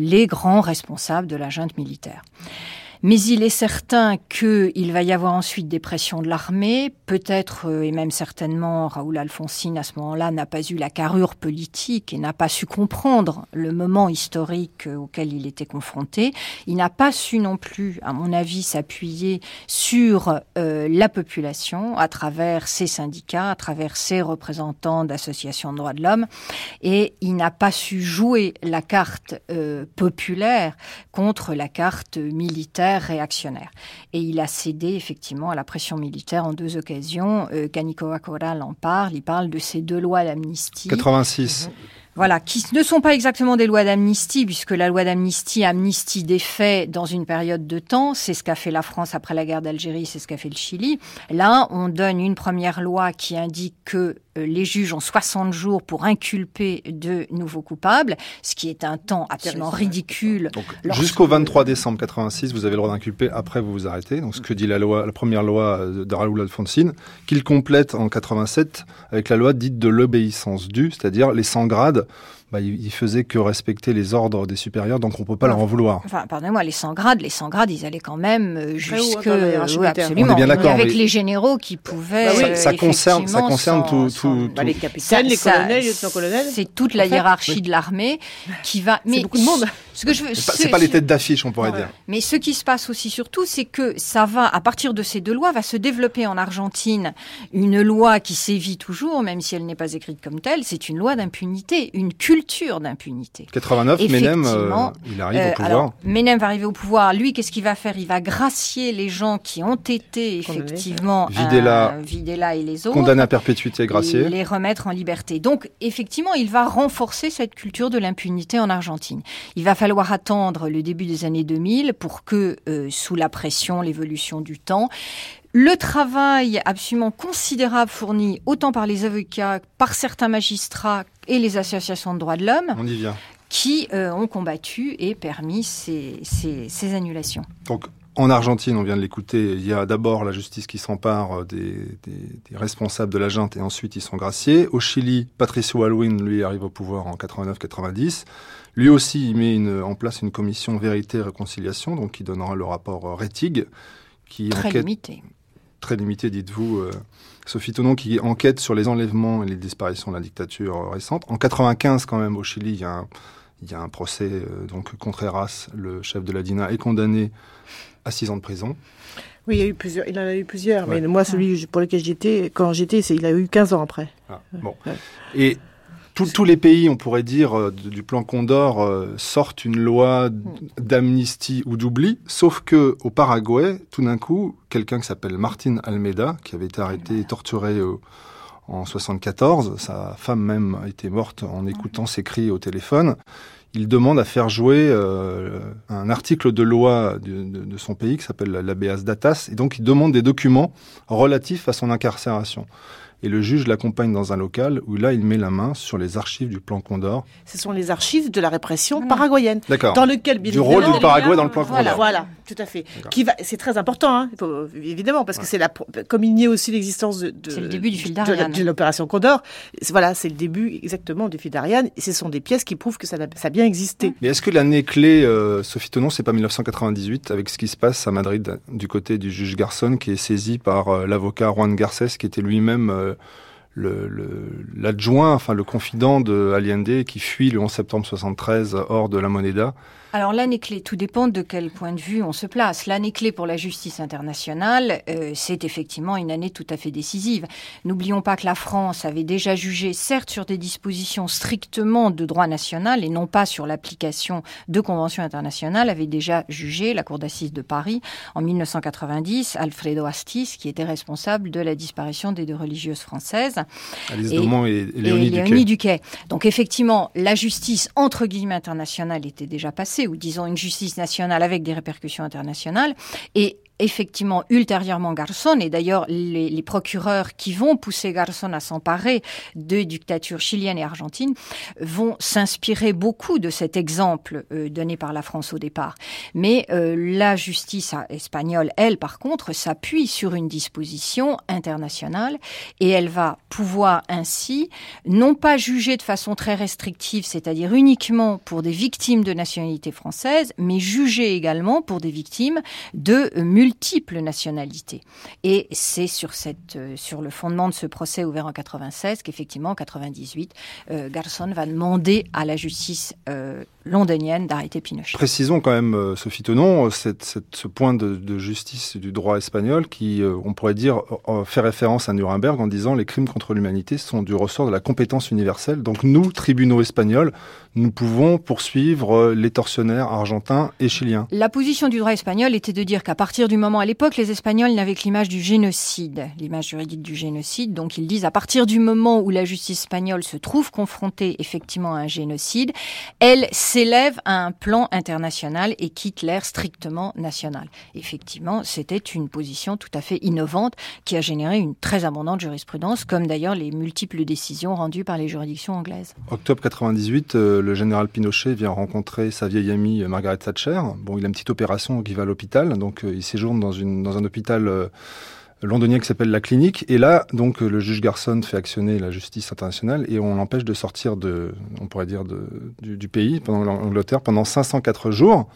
les grands responsables de la junte militaire. Mais il est certain qu'il va y avoir ensuite des pressions de l'armée, peut-être euh, et même certainement Raoul Alfonsine à ce moment-là n'a pas eu la carrure politique et n'a pas su comprendre le moment historique euh, auquel il était confronté. Il n'a pas su non plus, à mon avis, s'appuyer sur euh, la population à travers ses syndicats, à travers ses représentants d'associations de droits de l'homme, et il n'a pas su jouer la carte populaire contre la carte militaire réactionnaire. Et il a cédé effectivement à la pression militaire en deux occasions. Euh, Coral en parle, il parle de ces deux lois d'amnistie.
86.
Voilà, qui ne sont pas exactement des lois d'amnistie, puisque la loi d'amnistie amnistie des faits dans une période de temps. C'est ce qu'a fait la France après la guerre d'Algérie, c'est ce qu'a fait le Chili. Là, on donne une première loi qui indique que les juges ont 60 jours pour inculper de nouveaux coupables, ce qui est un temps absolument ridicule.
Jusqu'au 23 décembre 86, vous avez le droit d'inculper, après vous vous arrêtez. Donc ce que dit la loi, la première loi de Raoul Alfonsine, qu'il complète en 87 avec la loi dite de l'obéissance due, c'est-à-dire les 100 grades bah, il, faisait que respecter les ordres des supérieurs, donc on peut pas leur en vouloir.
Enfin, pardonnez-moi, les 100 grades, les 100 grades, ils allaient quand même euh, jusque,
oui,
absolument. On est bien d'accord. Avec les généraux qui pouvaient.
Bah ça, concerne, ça concerne tout, tout,
bah, les capitaines, les colonels, les lieutenants-colonels.
C'est toute la hiérarchie de l'armée qui va.
Mais beaucoup de monde.
Ce que je veux, c'est pas, les têtes d'affiche, on pourrait dire.
Mais ce qui se passe aussi surtout, c'est que ça va, à partir de ces deux lois, va se développer en Argentine une loi qui sévit toujours, même si elle n'est pas écrite comme telle. C'est une loi d'impunité, une culture d'impunité.
89, Menem, euh, il arrive au euh, pouvoir. Alors,
Menem va arriver au pouvoir. Lui, qu'est-ce qu'il va faire? Il va gracier les gens qui ont été effectivement
Videla,
Videla et les autres,
condamnés à perpétuité, graciés,
les remettre en liberté. Donc, effectivement, il va renforcer cette culture de l'impunité en Argentine. Il va falloir attendre le début des années 2000 pour que, euh, sous la pression, l'évolution du temps, le travail absolument considérable fourni autant par les avocats, par certains magistrats et les associations de droits de l'homme, qui euh, ont combattu et permis ces, annulations.
Donc, en Argentine, on vient de l'écouter, il y a d'abord la justice qui s'empare des, responsables de la junte et ensuite ils sont graciés. Au Chili, Patricio Aylwin, lui, arrive au pouvoir en 89-90. Lui aussi, il met en place une commission vérité et réconciliation, donc qui donnera le rapport euh, Rettig, qui
très limité.
Très limité, dites-vous. Euh, Sophie Tonon qui enquête sur les enlèvements et les disparitions de la dictature euh, récente. En 95, quand même, au Chili, il y a un, il y a un procès. donc Contreras, le chef de la DINA, est condamné à six ans de prison.
Oui, il, y a eu plusieurs, il en a eu plusieurs, mais moi, celui pour lequel j'étais, quand j'étais, il a eu 15 ans après.
Ah, bon. Et tous les pays, on pourrait dire, euh, du plan Condor euh, sortent une loi d'amnistie ou d'oubli, sauf que au Paraguay, tout d'un coup, quelqu'un qui s'appelle Martin Almeida, qui avait été arrêté et torturé euh, en 74, sa femme même a été morte en écoutant ses cris au téléphone. Il demande à faire jouer un article de loi de, son pays qui s'appelle l'ABAS datas, et donc il demande des documents relatifs à son incarcération et le juge l'accompagne dans un local où là, il met la main sur les archives du plan Condor.
Ce sont les archives de la répression paraguayenne.
D'accord.
Dans lequel,
bien du rôle du Paraguay dans le plan
Condor. Voilà, tout à fait. Qui va, c'est très important, hein, évidemment, parce que c'est la, comme il nie aussi l'existence de,
de, le début du fil d'Ariane.
De, l'opération Condor. Voilà, c'est le début exactement du fil d'Ariane. Et ce sont des pièces qui prouvent que ça a, ça a bien existé.
Mais est-ce que l'année clé, euh, Sophie Tonon, c'est pas 1998 avec ce qui se passe à Madrid du côté du juge Garçon qui est saisi par euh, l'avocat Juan Garces qui était lui-même euh, l'adjoint, le, enfin le confident de Allende qui fuit le 11 septembre 73 hors de la Moneda
alors l'année clé, tout dépend de quel point de vue on se place. L'année clé pour la justice internationale, euh, c'est effectivement une année tout à fait décisive. N'oublions pas que la France avait déjà jugé, certes sur des dispositions strictement de droit national et non pas sur l'application de conventions internationales, avait déjà jugé la Cour d'assises de Paris en 1990, Alfredo Astis, qui était responsable de la disparition des deux religieuses françaises.
Alice et, et, Léonie,
Duquet. Duquet. Donc effectivement, la justice entre guillemets internationale était déjà passée ou disons une justice nationale avec des répercussions internationales. Et effectivement ultérieurement Garçon, et d'ailleurs les, procureurs qui vont pousser Garçon à s'emparer de dictatures chiliennes et argentines vont s'inspirer beaucoup de cet exemple euh, donné par la France au départ. Mais euh, la justice espagnole, elle, par contre, s'appuie sur une disposition internationale et elle va pouvoir ainsi non pas juger de façon très restrictive, c'est-à-dire uniquement pour des victimes de nationalité française, mais juger également pour des victimes de multiples nationalités. Et c'est sur, cette, euh, sur le fondement de ce procès ouvert en 96 qu'effectivement, en 98, euh, Garçon va demander à la justice euh, londonienne d'arrêter Pinochet.
Précisons quand même, Sophie Tenon, cette, ce point de, de, justice du droit espagnol qui, on pourrait dire, fait référence à Nuremberg en disant les crimes contre l'humanité sont du ressort de la compétence universelle. Donc nous, tribunaux espagnols, nous pouvons poursuivre les tortionnaires argentins et chiliens.
La position du droit espagnol était de dire qu'à partir du moment, à l'époque, les Espagnols n'avaient que l'image du génocide, l'image juridique du génocide. Donc ils disent à partir du moment où la justice espagnole se trouve confrontée effectivement à un génocide, elle s'élève à un plan international et quitte l'ère strictement nationale. Effectivement, c'était une position tout à fait innovante qui a généré une très abondante jurisprudence, comme d'ailleurs les multiples décisions rendues par les juridictions anglaises.
Octobre 98, le général Pinochet vient rencontrer sa vieille amie euh, Margaret Thatcher. Bon, il a une petite opération qui va à l'hôpital, donc euh, il séjourne dans, une, dans un hôpital euh, londonien qui s'appelle la Clinique. Et là, donc, le juge Garson fait actionner la justice internationale et on l'empêche de sortir de, on pourrait dire, du, pays pendant l'Angleterre pendant 504 jours.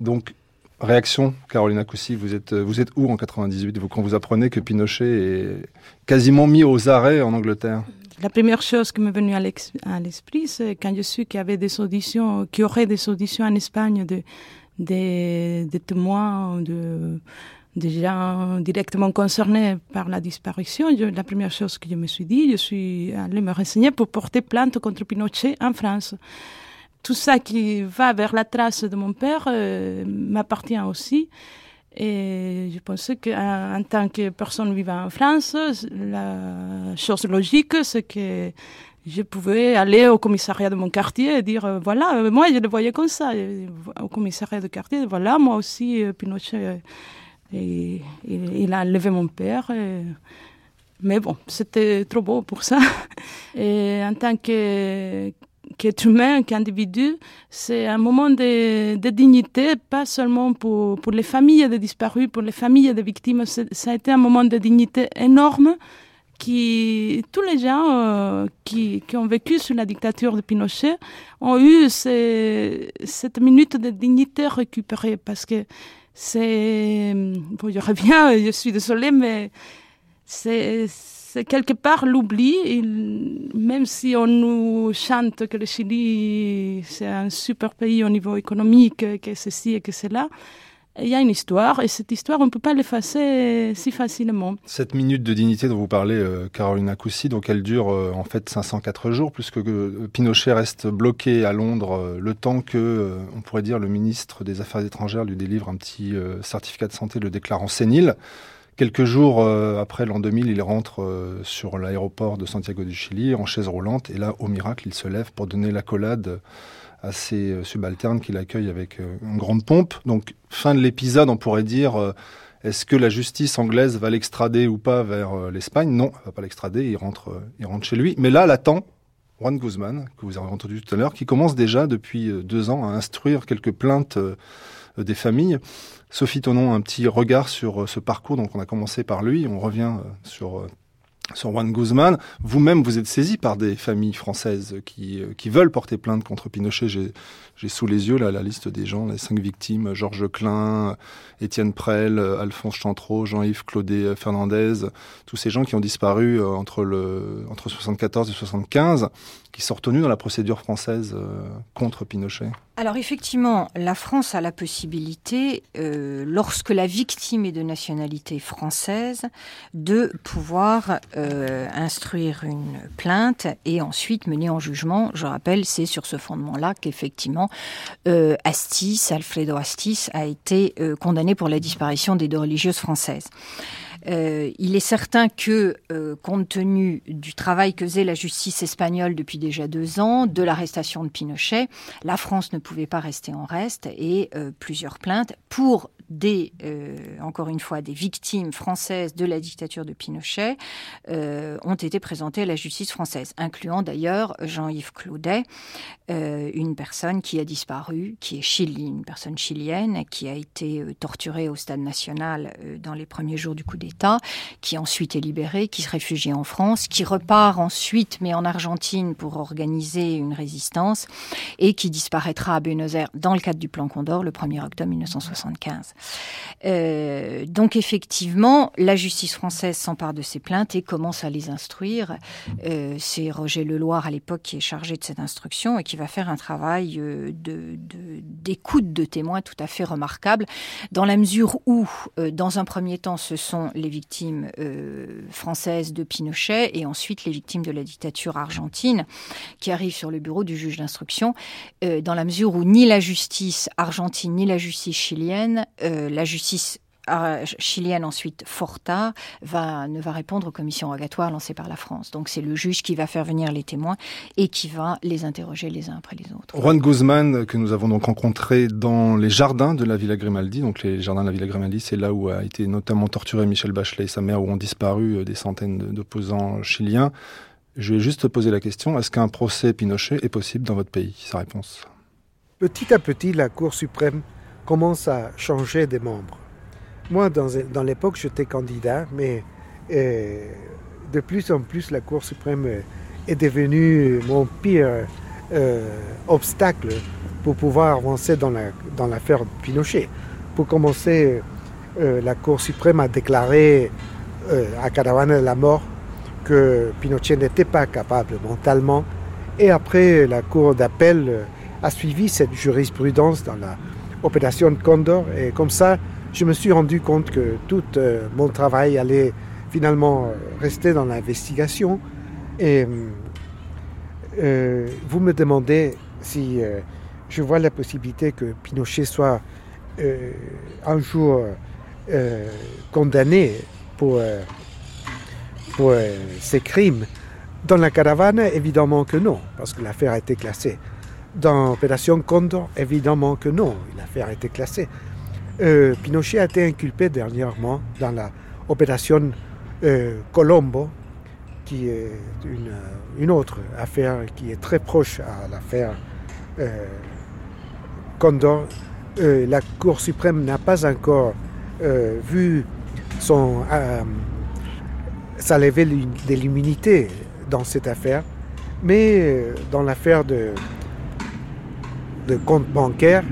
Donc, réaction, Carolina Coussi, vous êtes, vous êtes où en 98 vous, quand vous apprenez que Pinochet est quasiment mis aux arrêts en Angleterre?
La première chose qui m'est venue à l'esprit, c'est quand je suis qu'il y avait des auditions, qu'il y aurait des auditions en Espagne de, des témoins, de, gens directement concernés par la disparition. la première chose que je me suis dit, je suis allée me renseigner pour porter plainte contre Pinochet en France. Tout ça qui va vers la trace de mon père euh, m'appartient aussi. Et je pensais qu'en tant que personne vivant en France, la chose logique, c'est que je pouvais aller au commissariat de mon quartier et dire euh, voilà, euh, moi je le voyais comme ça, au commissariat de quartier, voilà, moi aussi, euh, Pinochet, et, il a enlevé mon père. mais bon, c'était trop beau pour ça. [laughs] Et en tant que, qu'être humain, qu'individu, c'est un moment de, dignité, pas seulement pour, pour les familles des disparus, pour les familles des victimes. Ça a été un moment de dignité énorme qui, tous les gens euh, qui, qui, ont vécu sous la dictature de Pinochet ont eu cette minute de dignité récupérée parce que c'est, bon, je reviens, je suis désolée, mais c'est quelque part l'oubli. Même si on nous chante que le Chili, c'est un super pays au niveau économique, que ceci et que cela, il y a une histoire, et cette histoire, on ne peut pas l'effacer si facilement.
Cette minute de dignité dont vous parlez, euh, Carolina donc elle dure euh, en fait 504 jours, puisque euh, Pinochet reste bloqué à Londres le temps que, on pourrait dire, le ministre des Affaires étrangères lui délivre un petit certificat de santé le déclarant sénile. Quelques jours euh, après l'an 2000, il rentre euh, sur l'aéroport de Santiago du Chili en chaise roulante et là, au miracle, il se lève pour donner l'accolade ses euh, subalternes qui l'accueillent avec une grande pompe. Donc, fin de l'épisode, on pourrait dire est-ce que la justice anglaise va l'extrader ou pas vers l'Espagne? Non, elle va pas l'extrader, il rentre, il rentre chez lui. Mais là, l'attend Juan Guzman, que vous avez entendu tout à l'heure, qui commence déjà depuis deux ans à instruire quelques plaintes des familles. Sophie Tonon, un petit regard sur euh, ce parcours. Donc, on a commencé par lui, on revient euh, sur euh, sur Juan Guzman. Vous-même, vous êtes saisi par des familles françaises qui, qui veulent porter plainte contre Pinochet. J'ai sous les yeux là, la liste des gens, les cinq victimes, Georges Klein, Étienne Prel, Alphonse Chantreau, Jean-Yves Claudet Fernandez, tous ces gens qui ont disparu euh, entre, le, entre 74 et 75, qui sont retenus dans la procédure française euh, contre Pinochet.
Alors effectivement, la France a la possibilité, euh, lorsque la victime est de nationalité française, de pouvoir euh, instruire une plainte et ensuite mener en jugement. Je rappelle, c'est sur ce fondement-là qu'effectivement Astis, Alfredo Astis, a été condamné pour la disparition des deux religieuses françaises. Euh, il est certain que, euh, compte tenu du travail que faisait la justice espagnole depuis déjà deux ans, de l'arrestation de Pinochet, la France ne pouvait pas rester en reste et euh, plusieurs plaintes pour des, euh, encore une fois, des victimes françaises de la dictature de Pinochet euh, ont été présentées à la justice française, incluant d'ailleurs Jean-Yves Claudet, euh, une personne qui a disparu, qui est Chili, une personne chilienne, qui a été euh, torturée au stade national euh, dans les premiers jours du coup d'État, qui ensuite est libérée, qui se réfugie en France, qui repart ensuite, mais en Argentine, pour organiser une résistance, et qui disparaîtra à Buenos Aires dans le cadre du plan Condor le 1er octobre 1975. Euh, donc effectivement, la justice française s'empare de ces plaintes et commence à les instruire. Euh, c'est Roger Leloir à l'époque qui est chargé de cette instruction et qui va faire un travail euh, de, d'écoute de, témoins tout à fait remarquable, dans la mesure où, dans un premier temps, ce sont les victimes françaises de Pinochet et ensuite les victimes de la dictature argentine qui arrivent sur le bureau du juge d'instruction, dans la mesure où ni la justice argentine ni la justice chilienne euh, la justice euh, chilienne ensuite Forta va ne va répondre aux commissions rogatoires lancées par la France. Donc c'est le juge qui va faire venir les témoins et qui va les interroger les uns après les autres.
Juan Guzman que nous avons donc rencontré dans les jardins de la Villa Grimaldi. Donc les jardins de la Villa Grimaldi, c'est là où a été notamment torturé Michel Bachelet et sa mère, où ont disparu euh, des centaines d'opposants chiliens. Je vais juste te poser la question est-ce qu'un procès Pinochet est possible dans votre pays? Sa réponse.
Petit à petit, la Cour suprême commence à changer des membres. Moi, dans, l'époque, j'étais candidat, mais euh, de plus en plus, la Cour suprême est devenue mon pire euh, obstacle pour pouvoir avancer dans l'affaire dans Pinochet. Pour commencer, euh, la Cour suprême a déclaré à Caravane de la mort que Pinochet n'était pas capable mentalement. Et après, la Cour d'appel a suivi cette jurisprudence dans la opération Condor. Et comme ça, je me suis rendu compte que tout euh, mon travail allait finalement rester dans l'investigation. Et euh, vous me demandez si euh, je vois la possibilité que Pinochet soit euh, un jour euh, condamné pour, pour ses crimes. Dans la caravane, évidemment que non, parce que l'affaire a été classée. Dans l'opération Condor, évidemment que non, l'affaire été classée. Euh, Pinochet a été inculpé dernièrement dans l'opération euh, Colombo, qui est une, une, autre affaire qui est très proche à l'affaire euh, Condor. Euh, la Cour suprême n'a pas encore euh, vu son, sa levée de l'immunité dans cette affaire, mais dans l'affaire de, de compte bancaire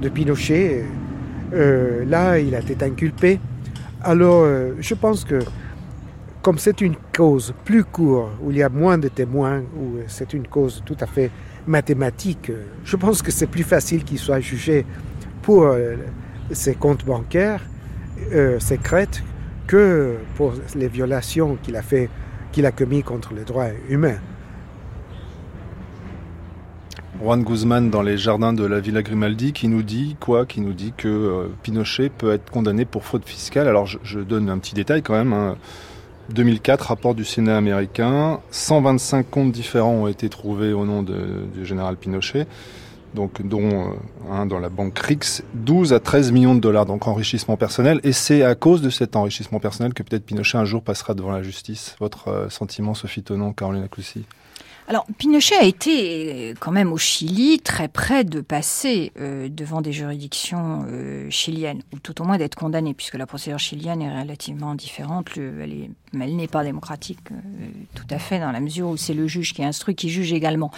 de Pinochet, euh, là, il a été inculpé. Alors, euh, je pense que comme c'est une cause plus courte, où il y a moins de témoins, où c'est une cause tout à fait mathématique, je pense que c'est plus facile qu'il soit jugé pour euh, ses comptes bancaires euh, secrètes que pour les violations qu'il a fait, qu'il a contre les droits humains.
Juan Guzman dans les jardins de la Villa Grimaldi qui nous dit quoi? Qui nous dit que euh, Pinochet peut être condamné pour fraude fiscale. Alors je, donne un petit détail quand même. Hein. 2004, rapport du Sénat américain, 125 comptes différents ont été trouvés au nom du général Pinochet, donc dont euh, dans la banque RIX, 12 à 13 millions de dollars, donc enrichissement personnel. Et c'est à cause de cet enrichissement personnel que peut-être Pinochet un jour passera devant la justice. Votre euh, sentiment, Sophie Tonon, Caroline Acloussi
alors, Pinochet a été quand même au Chili très près de passer euh, devant des juridictions euh, chiliennes, ou tout au moins d'être condamné, puisque la procédure chilienne est relativement différente. Le, elle mais elle n'est pas démocratique euh, tout à fait dans la mesure où c'est le juge qui instruit, qui juge également.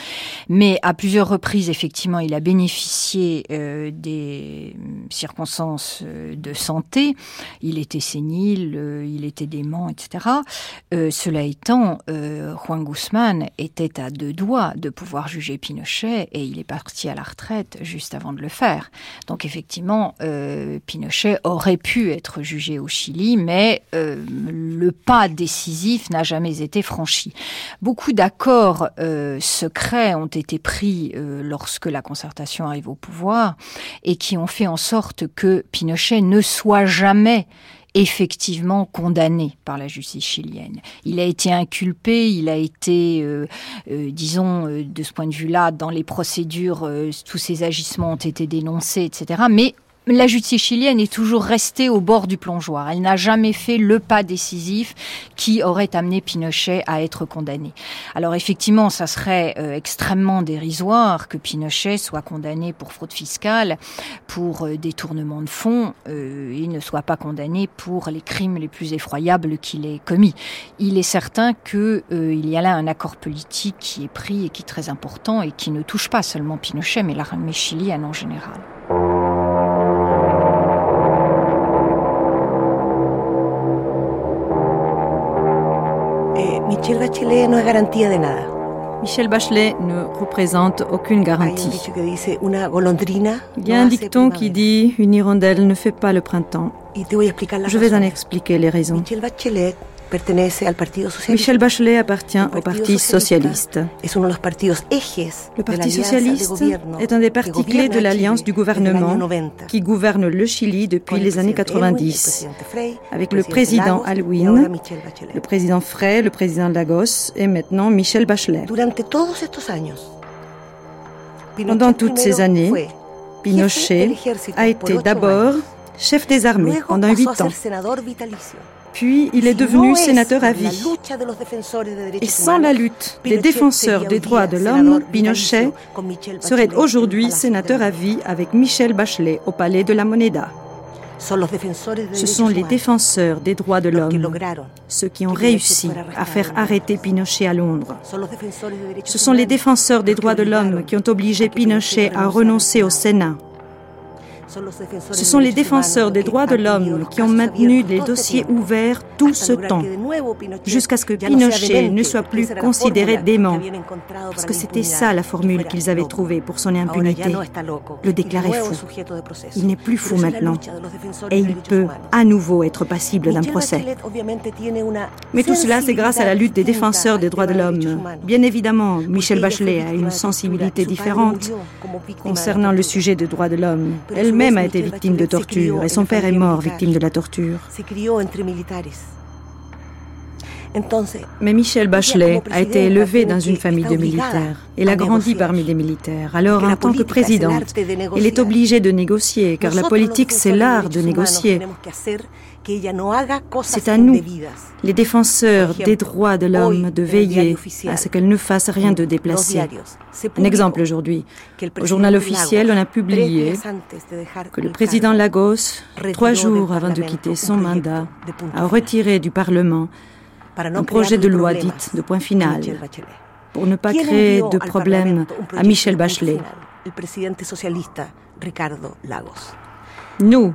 Mais à plusieurs reprises, effectivement, il a bénéficié euh, des circonstances euh, de santé. Il était sénile, il était dément, etc. cela étant, Juan Guzman était à deux doigts de pouvoir juger Pinochet et il est parti à la retraite juste avant de le faire. Donc effectivement, Pinochet aurait pu être jugé au Chili, mais le pas décisif n'a jamais été franchi. Beaucoup d'accords euh, secrets ont été pris euh, lorsque la concertation arrive au pouvoir et qui ont fait en sorte que Pinochet ne soit jamais effectivement condamné par la justice chilienne. Il a été inculpé, il a été, euh, disons, de ce point de vue-là, dans les procédures, tous ses agissements ont été dénoncés, etc. Mais la justice chilienne est toujours restée au bord du plongeoir. Elle n'a jamais fait le pas décisif qui aurait amené Pinochet à être condamné. Alors effectivement, ça serait euh, extrêmement dérisoire que Pinochet soit condamné pour fraude fiscale, pour euh, détournement de fonds, euh, et ne soit pas condamné pour les crimes les plus effroyables qu'il ait commis. Il est certain qu'il y a là un accord politique qui est pris et qui est très important et qui ne touche pas seulement Pinochet, mais l'armée chilienne en général.
Michel Bachelet no es garantía de nada. Michel Bachelet ne représente aucune garantie. Il y a un dicton qui dit une hirondelle ne fait pas le printemps. Je vais en expliquer les raisons. Michel Bachelet appartient au Parti socialiste. Le Parti socialiste est un des partis clés de l'alliance du gouvernement qui gouverne le Chili depuis les années 90, avec le président Alwin, le président Frey, le président Lagos et maintenant Michel Bachelet. Pendant toutes ces années, Pinochet a été d'abord chef des armées pendant huit ans. Puis il est devenu sénateur à vie. Et sans la lutte des défenseurs des droits de l'homme, Pinochet serait aujourd'hui sénateur à vie avec Michel Bachelet au palais de la Moneda. Ce sont les défenseurs des droits de l'homme, ceux qui ont réussi à faire arrêter Pinochet à Londres. Ce sont les défenseurs des droits de l'homme qui ont obligé Pinochet à renoncer au Sénat ce sont les défenseurs des droits de l'homme qui ont maintenu les dossiers ouverts tout ce temps, jusqu'à ce que Pinochet ne soit plus considéré dément. Parce que c'était ça la formule qu'ils avaient trouvée pour son impunité. Le déclarer fou. Il n'est plus fou maintenant. Et il peut à nouveau être passible d'un procès. Mais tout cela, c'est grâce à la lutte des défenseurs des droits de l'homme. Bien évidemment, Michel Bachelet a une sensibilité différente concernant le sujet des droits de l'homme. Elle a été victime de torture et son père est mort victime de la torture. Mais Michel Bachelet a été élevé dans une famille de militaires. Il a grandi parmi des militaires. Alors, en tant que présidente, il est obligé de négocier, car la politique, c'est l'art de négocier. C'est à nous, les défenseurs des droits de l'homme, de veiller à ce qu'elle ne fasse rien de déplacé. Un exemple aujourd'hui. Au journal officiel, on a publié que le président Lagos, trois jours avant de quitter son mandat, a retiré du Parlement un projet de loi dite de point final pour ne pas créer de problème à Michel Bachelet? Nous,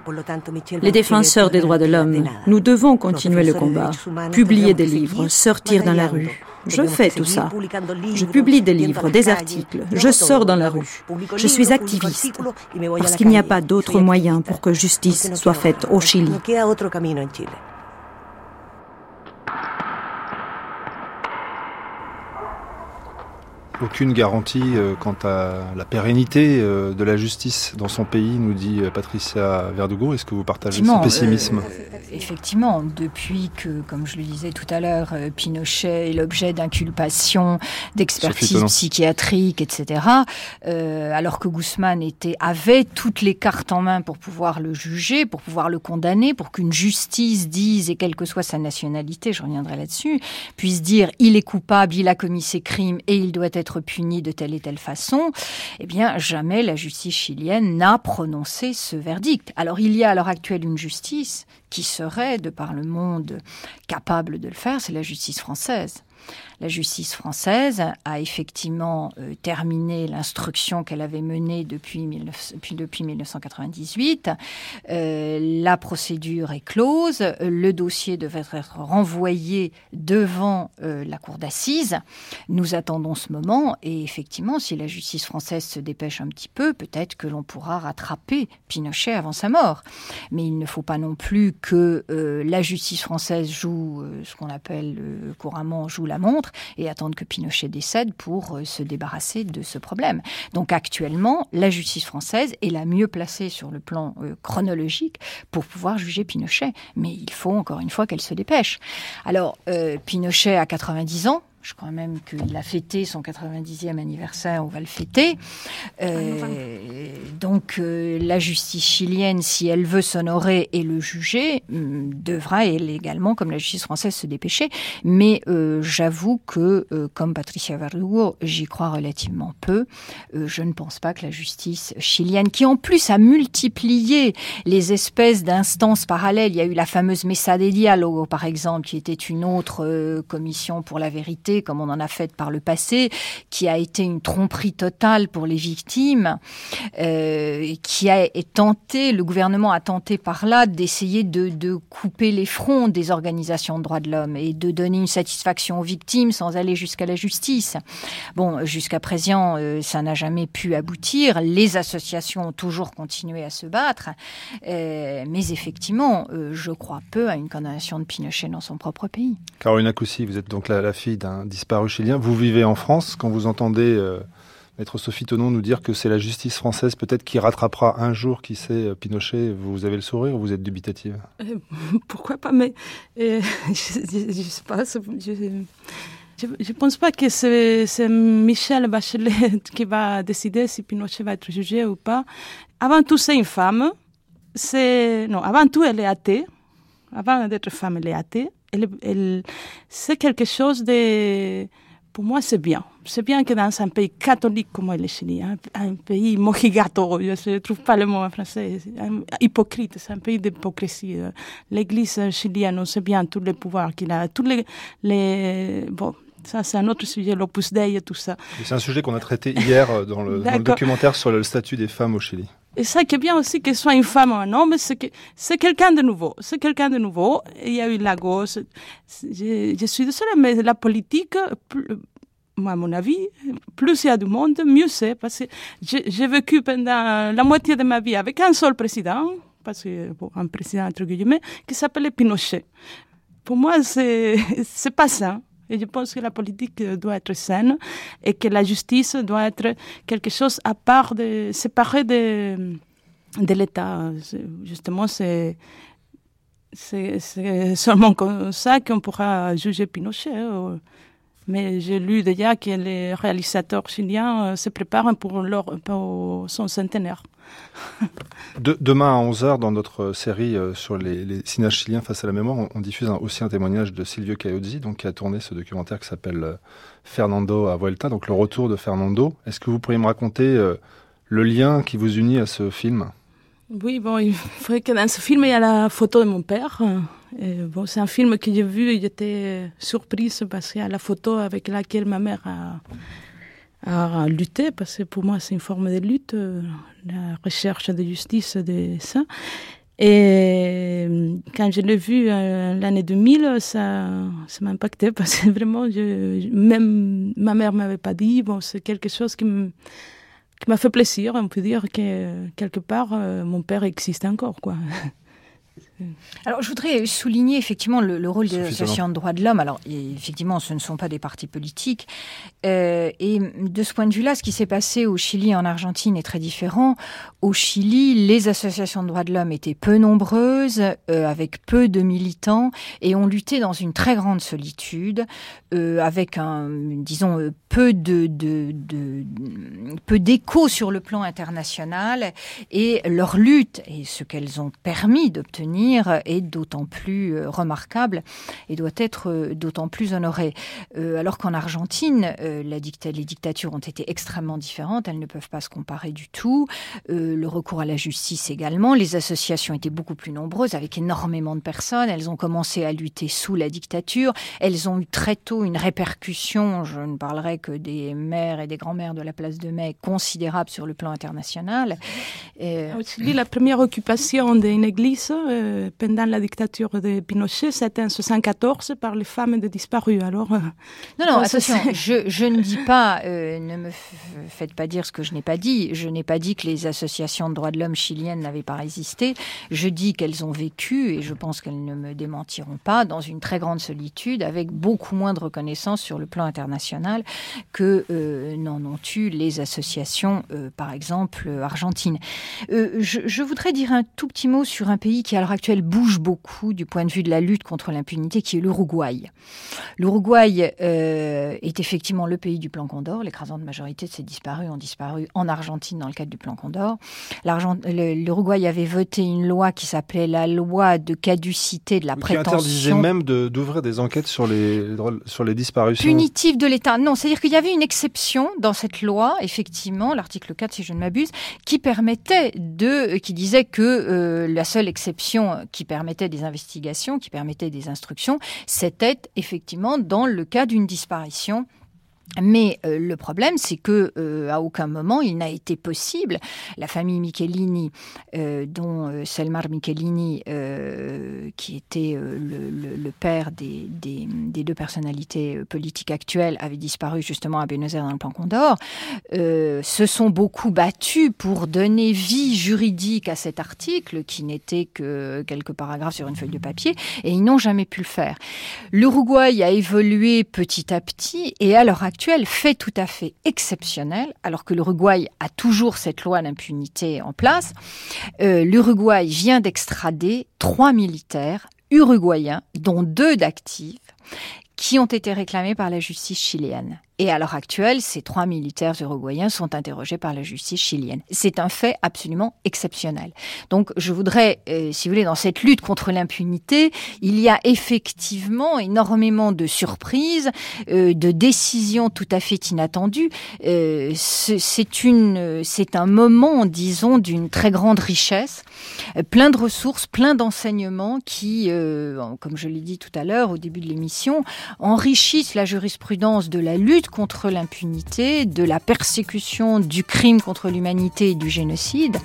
les défenseurs des droits de l'homme, nous devons continuer le combat, publier des livres, sortir dans la rue. Je fais tout ça. Je publie des livres, des articles, je sors dans la rue. Je suis activiste parce qu'il n'y a pas d'autre moyen pour que justice soit faite au Chili.
Aucune garantie euh, quant à la pérennité euh, de la justice dans son pays, nous dit euh, Patricia Verdugo. Est-ce que vous partagez ce pessimisme
Effectivement, depuis que, comme je le disais tout à l'heure, Pinochet est l'objet d'inculpations, d'expertise psychiatrique, etc., alors que Guzman était, avait toutes les cartes en main pour pouvoir le juger, pour pouvoir le condamner, pour qu'une justice dise, et quelle que soit sa nationalité, je reviendrai là-dessus, puisse dire il est coupable, il a commis ses crimes et il doit être puni de telle et telle façon, eh bien, jamais la justice chilienne n'a prononcé ce verdict. Alors, il y a à l'heure actuelle une justice qui serait, de par le monde, capable de le faire, c'est la justice française. La justice française a effectivement euh, terminé l'instruction qu'elle avait menée depuis, depuis, 1998. Euh, la procédure est close. Le dossier devait être renvoyé devant euh, la cour d'assises. Nous attendons ce moment et effectivement, si la justice française se dépêche un petit peu, peut-être que l'on pourra rattraper Pinochet avant sa mort. Mais il ne faut pas non plus que la justice française joue ce qu'on appelle couramment joue la montre et attendre que Pinochet décède pour euh, se débarrasser de ce problème. Donc actuellement, la justice française est la mieux placée sur le plan euh, chronologique pour pouvoir juger Pinochet. Mais il faut encore une fois qu'elle se dépêche. Alors, euh, Pinochet a 90 ans, je crois même qu'il a fêté son 90e anniversaire, on va le fêter. Euh, donc euh, la justice chilienne, si elle veut s'honorer et le juger, hum, devra elle également, comme la justice française, se dépêcher. Mais euh, j'avoue que, comme Patricia Verdugo, j'y crois relativement peu. je ne pense pas que la justice chilienne, qui en plus a multiplié les espèces d'instances parallèles, il y a eu la fameuse Mesa de Dialogo, par exemple, qui était une autre commission pour la vérité, comme on en a fait par le passé, qui a été une tromperie totale pour les victimes, euh, qui a tenté, le gouvernement a tenté par là d'essayer de, couper les fronts des organisations de droits de l'homme et de donner une satisfaction aux victimes sans aller jusqu'à la justice. Bon, jusqu'à présent, euh, ça n'a jamais pu aboutir. Les associations ont toujours continué à se battre, euh, mais effectivement, je crois peu à une condamnation de Pinochet dans son propre pays.
Caroline Akoussi, vous êtes donc la fille d'un disparu chilien. Vous vivez en France. Quand vous entendez euh, Maître Sophie Tonon nous dire que c'est la justice française peut-être qui rattrapera un jour, qui sait, euh, Pinochet, vous avez le sourire ou vous êtes dubitative?
Euh, [laughs] Pourquoi pas Mais [laughs] je ne pas. Je ne pense pas que c'est Michel Bachelet [laughs] qui va décider si Pinochet va être jugé ou pas. Avant tout, c'est une femme. Non, avant tout, elle est athée. Avant d'être femme, elle est athée c'est quelque chose de... Pour moi, c'est bien. C'est bien que dans un pays catholique comme le Chili, un, un pays mojigato, je ne trouve pas le mot en français, hypocrite, c'est un pays d'hypocrisie. L'Église chilienne, on sait bien tous les pouvoirs qu'il a, tous les, les bon, ça, c'est un autre sujet, l'Opus Dei et tout ça.
C'est un sujet qu'on a traité hier dans le, dans le, documentaire sur le statut des femmes au Chili.
Et ça qui est bien aussi, qu'elle soit une femme ou un homme, c'est que c'est quelqu'un de nouveau. C'est quelqu'un de nouveau. Il y a eu la gauche. Je, je suis désolée, mais la politique, à mon avis, plus il y a du monde, mieux c'est. Parce que j'ai vécu pendant la moitié de ma vie avec un seul président, parce que, bon, un président entre guillemets, qui s'appelait Pinochet. Pour moi, c'est [laughs] pas ça. Et je pense que la politique doit être saine et que la justice doit être quelque chose à part, de, séparé de, de l'État. Justement, c'est seulement comme ça qu'on pourra juger Pinochet. Hein. Mais j'ai lu déjà que les réalisateurs chiliens euh, se préparent pour, leur, pour son centenaire. [laughs]
demain à 11h, dans notre série euh, sur les, les cinéastes chiliens face à la mémoire, on, diffuse aussi un témoignage de Silvio Caiozzi, donc, qui a tourné ce documentaire qui s'appelle euh, Fernando à Vuelta, donc le retour de Fernando. Est-ce que vous pourriez me raconter le lien qui vous unit à ce film?
Oui, bon, il faudrait que dans ce film, il y a la photo de mon père. bon, c'est un film que j'ai vu et j'étais surprise parce qu'il y a la photo avec laquelle ma mère a, a lutté, parce que pour moi c'est une forme de lutte, la recherche de justice de ça. Et quand je l'ai vu euh, l'année 2000, ça, ça m'a impacté [laughs] parce que vraiment, même ma mère m'avait pas dit. Bon, c'est quelque chose qui m'a fait plaisir. On peut dire que quelque part, euh, mon père existe encore, quoi. [laughs]
Alors, je voudrais souligner effectivement le, rôle des associations de droits de l'homme. Alors, effectivement, ce ne sont pas des partis politiques. Euh, et de ce point de vue-là, ce qui s'est passé au Chili et en Argentine est très différent. Au Chili, les associations de droits de l'homme étaient peu nombreuses, euh, avec peu de militants, et ont lutté dans une très grande solitude, euh, avec un, disons, peu de, de, de peu d'écho sur le plan international. Et leur lutte et ce qu'elles ont permis d'obtenir est d'autant plus remarquable et doit être d'autant plus honoré. alors qu'en Argentine, les dictatures ont été extrêmement différentes, elles ne peuvent pas se comparer du tout. le recours à la justice également, les associations étaient beaucoup plus nombreuses avec énormément de personnes, elles ont commencé à lutter sous la dictature, elles ont eu très tôt une répercussion, je ne parlerai que des maires et des grands-mères de la place de Mai, considérable sur le plan international.
Et... Ah, la première occupation d'une église euh, pendant la dictature de Pinochet, c'était en 1974 par les femmes de disparus. Alors, euh,
non, non, attention, je, je, ne dis pas, euh, ne me faites pas dire ce que je n'ai pas dit. Je n'ai pas dit que les associations de droits de l'homme chiliennes n'avaient pas résisté. Je dis qu'elles ont vécu, et je pense qu'elles ne me démentiront pas, dans une très grande solitude, avec beaucoup moins de reconnaissance sur le plan international que n'en ont eu les associations, par exemple, argentines. je, je voudrais dire un tout petit mot sur un pays qui, à l'heure actuelle, bouge beaucoup du point de vue de la lutte contre l'impunité, qui est l'Uruguay. L'Uruguay euh, est effectivement le pays du plan Condor. L'écrasante majorité de ces disparus ont disparu en Argentine dans le cadre du plan Condor. L'Uruguay avait voté une loi qui s'appelait la loi de caducité de la prétention. Qui
interdisait même d'ouvrir des enquêtes sur les, sur les disparitions.
Punitives de l'État. Non, c'est-à-dire qu'il y avait une exception dans cette loi, effectivement, l'article 4, si je ne m'abuse, qui permettait de, qui disait que euh, la seule exception qui permettait des investigations, qui permettait des instructions, c'était effectivement dans le cas d'une disparition mais euh, le problème, c'est que euh, à aucun moment il n'a été possible. La famille Michelini, euh, dont Selmar Michelini, qui était le, père des, deux personnalités politiques actuelles, avait disparu justement à Buenos Aires dans le plan Condor, se sont beaucoup battus pour donner vie juridique à cet article, qui n'était que quelques paragraphes sur une feuille de papier, et ils n'ont jamais pu le faire. L'Uruguay a évolué petit à petit, et à l'heure actuelle fait tout à fait exceptionnel, alors que l'Uruguay a toujours cette loi d'impunité en place. Euh, L'Uruguay vient d'extrader trois militaires uruguayens, dont deux d'actifs, qui ont été réclamés par la justice chilienne. Et à l'heure actuelle, ces trois militaires uruguayens sont interrogés par la justice chilienne. C'est un fait absolument exceptionnel. Donc je voudrais, euh, si vous voulez, dans cette lutte contre l'impunité, il y a effectivement énormément de surprises, euh, de décisions tout à fait inattendues. Euh, c'est c'est un moment, disons, d'une très grande richesse, plein de ressources, plein d'enseignements qui, comme je l'ai dit tout à l'heure au début de l'émission, enrichissent la jurisprudence de la lutte contre l'impunité, de la persécution du crime contre l'humanité et du génocide,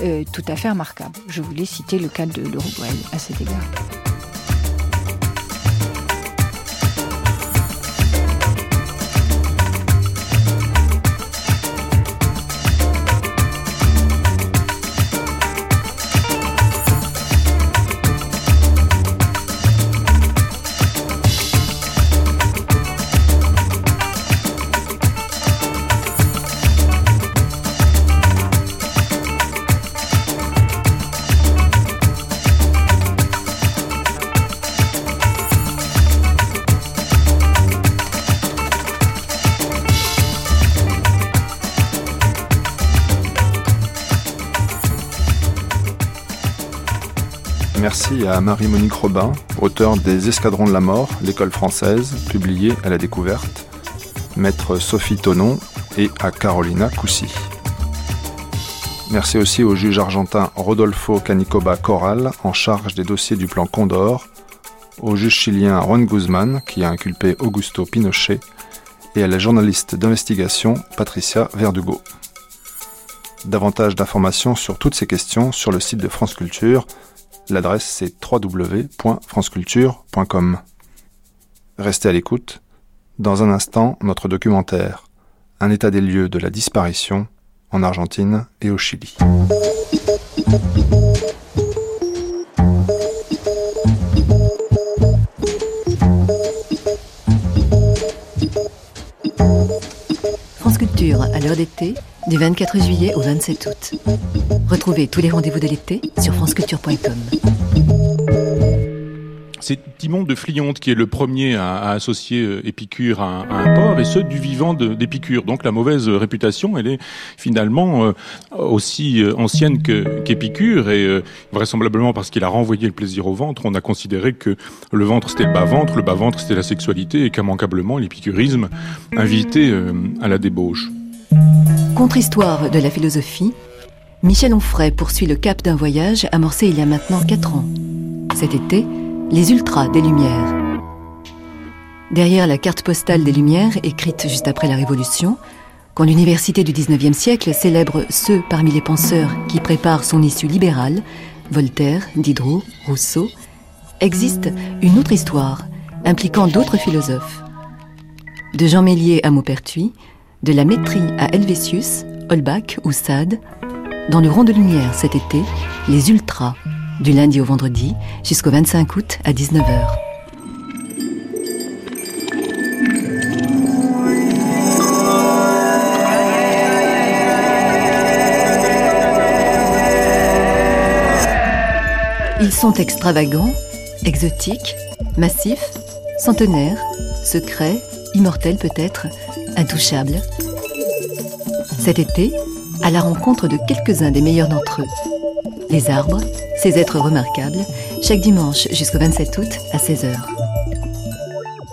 euh, tout à fait remarquable. Je voulais citer le cas de l'Uruguay à cet égard.
À Marie-Monique Robin, auteure des Escadrons de la mort, l'école française, publiée à la découverte, maître Sophie Tonon et à Carolina Coussi. Merci aussi au juge argentin Rodolfo Canicoba Corral, en charge des dossiers du plan Condor, au juge chilien Juan Guzman, qui a inculpé Augusto Pinochet, et à la journaliste d'investigation Patricia Verdugo. Davantage d'informations sur toutes ces questions sur le site de France Culture L'adresse c'est www.franceculture.com. Restez à l'écoute. Dans un instant, notre documentaire Un état des lieux de la disparition en Argentine et au Chili.
France Culture à l'heure d'été du 24 juillet au 27 août. Retrouvez tous les rendez-vous de l'été sur franceculture.com.
c'est Timon de Flionte qui est le premier à, associer euh, Épicure à, un porc, et ce du vivant d'Épicure. Donc la mauvaise réputation, elle est finalement euh, aussi euh, ancienne qu'Épicure, et vraisemblablement parce qu'il a renvoyé le plaisir au ventre, on a considéré que le ventre c'était le bas-ventre, le bas-ventre c'était la sexualité, et qu'immanquablement l'épicurisme invitait à la débauche.
Contre-histoire de la philosophie, Michel Onfray poursuit le cap d'un voyage amorcé il y a maintenant 4 ans. Cet été, les ultras des Lumières. Derrière la carte postale des Lumières, écrite juste après la Révolution, quand l'université du XIXe siècle célèbre ceux parmi les penseurs qui préparent son issue libérale, Voltaire, Diderot, Rousseau, existe une autre histoire impliquant d'autres philosophes. De Jean Mélier à Maupertuis, de la Métrie à Helvétius, Holbach ou Sade, dans le rond de lumière cet été, les ultras du lundi au vendredi jusqu'au 25 août à 19h. Ils sont extravagants, exotiques, massifs, centenaires, secrets, immortels peut-être, intouchables. Cet été, à la rencontre de quelques-uns des meilleurs d'entre eux. Les arbres, ces êtres remarquables, chaque dimanche jusqu'au 27 août à 16h.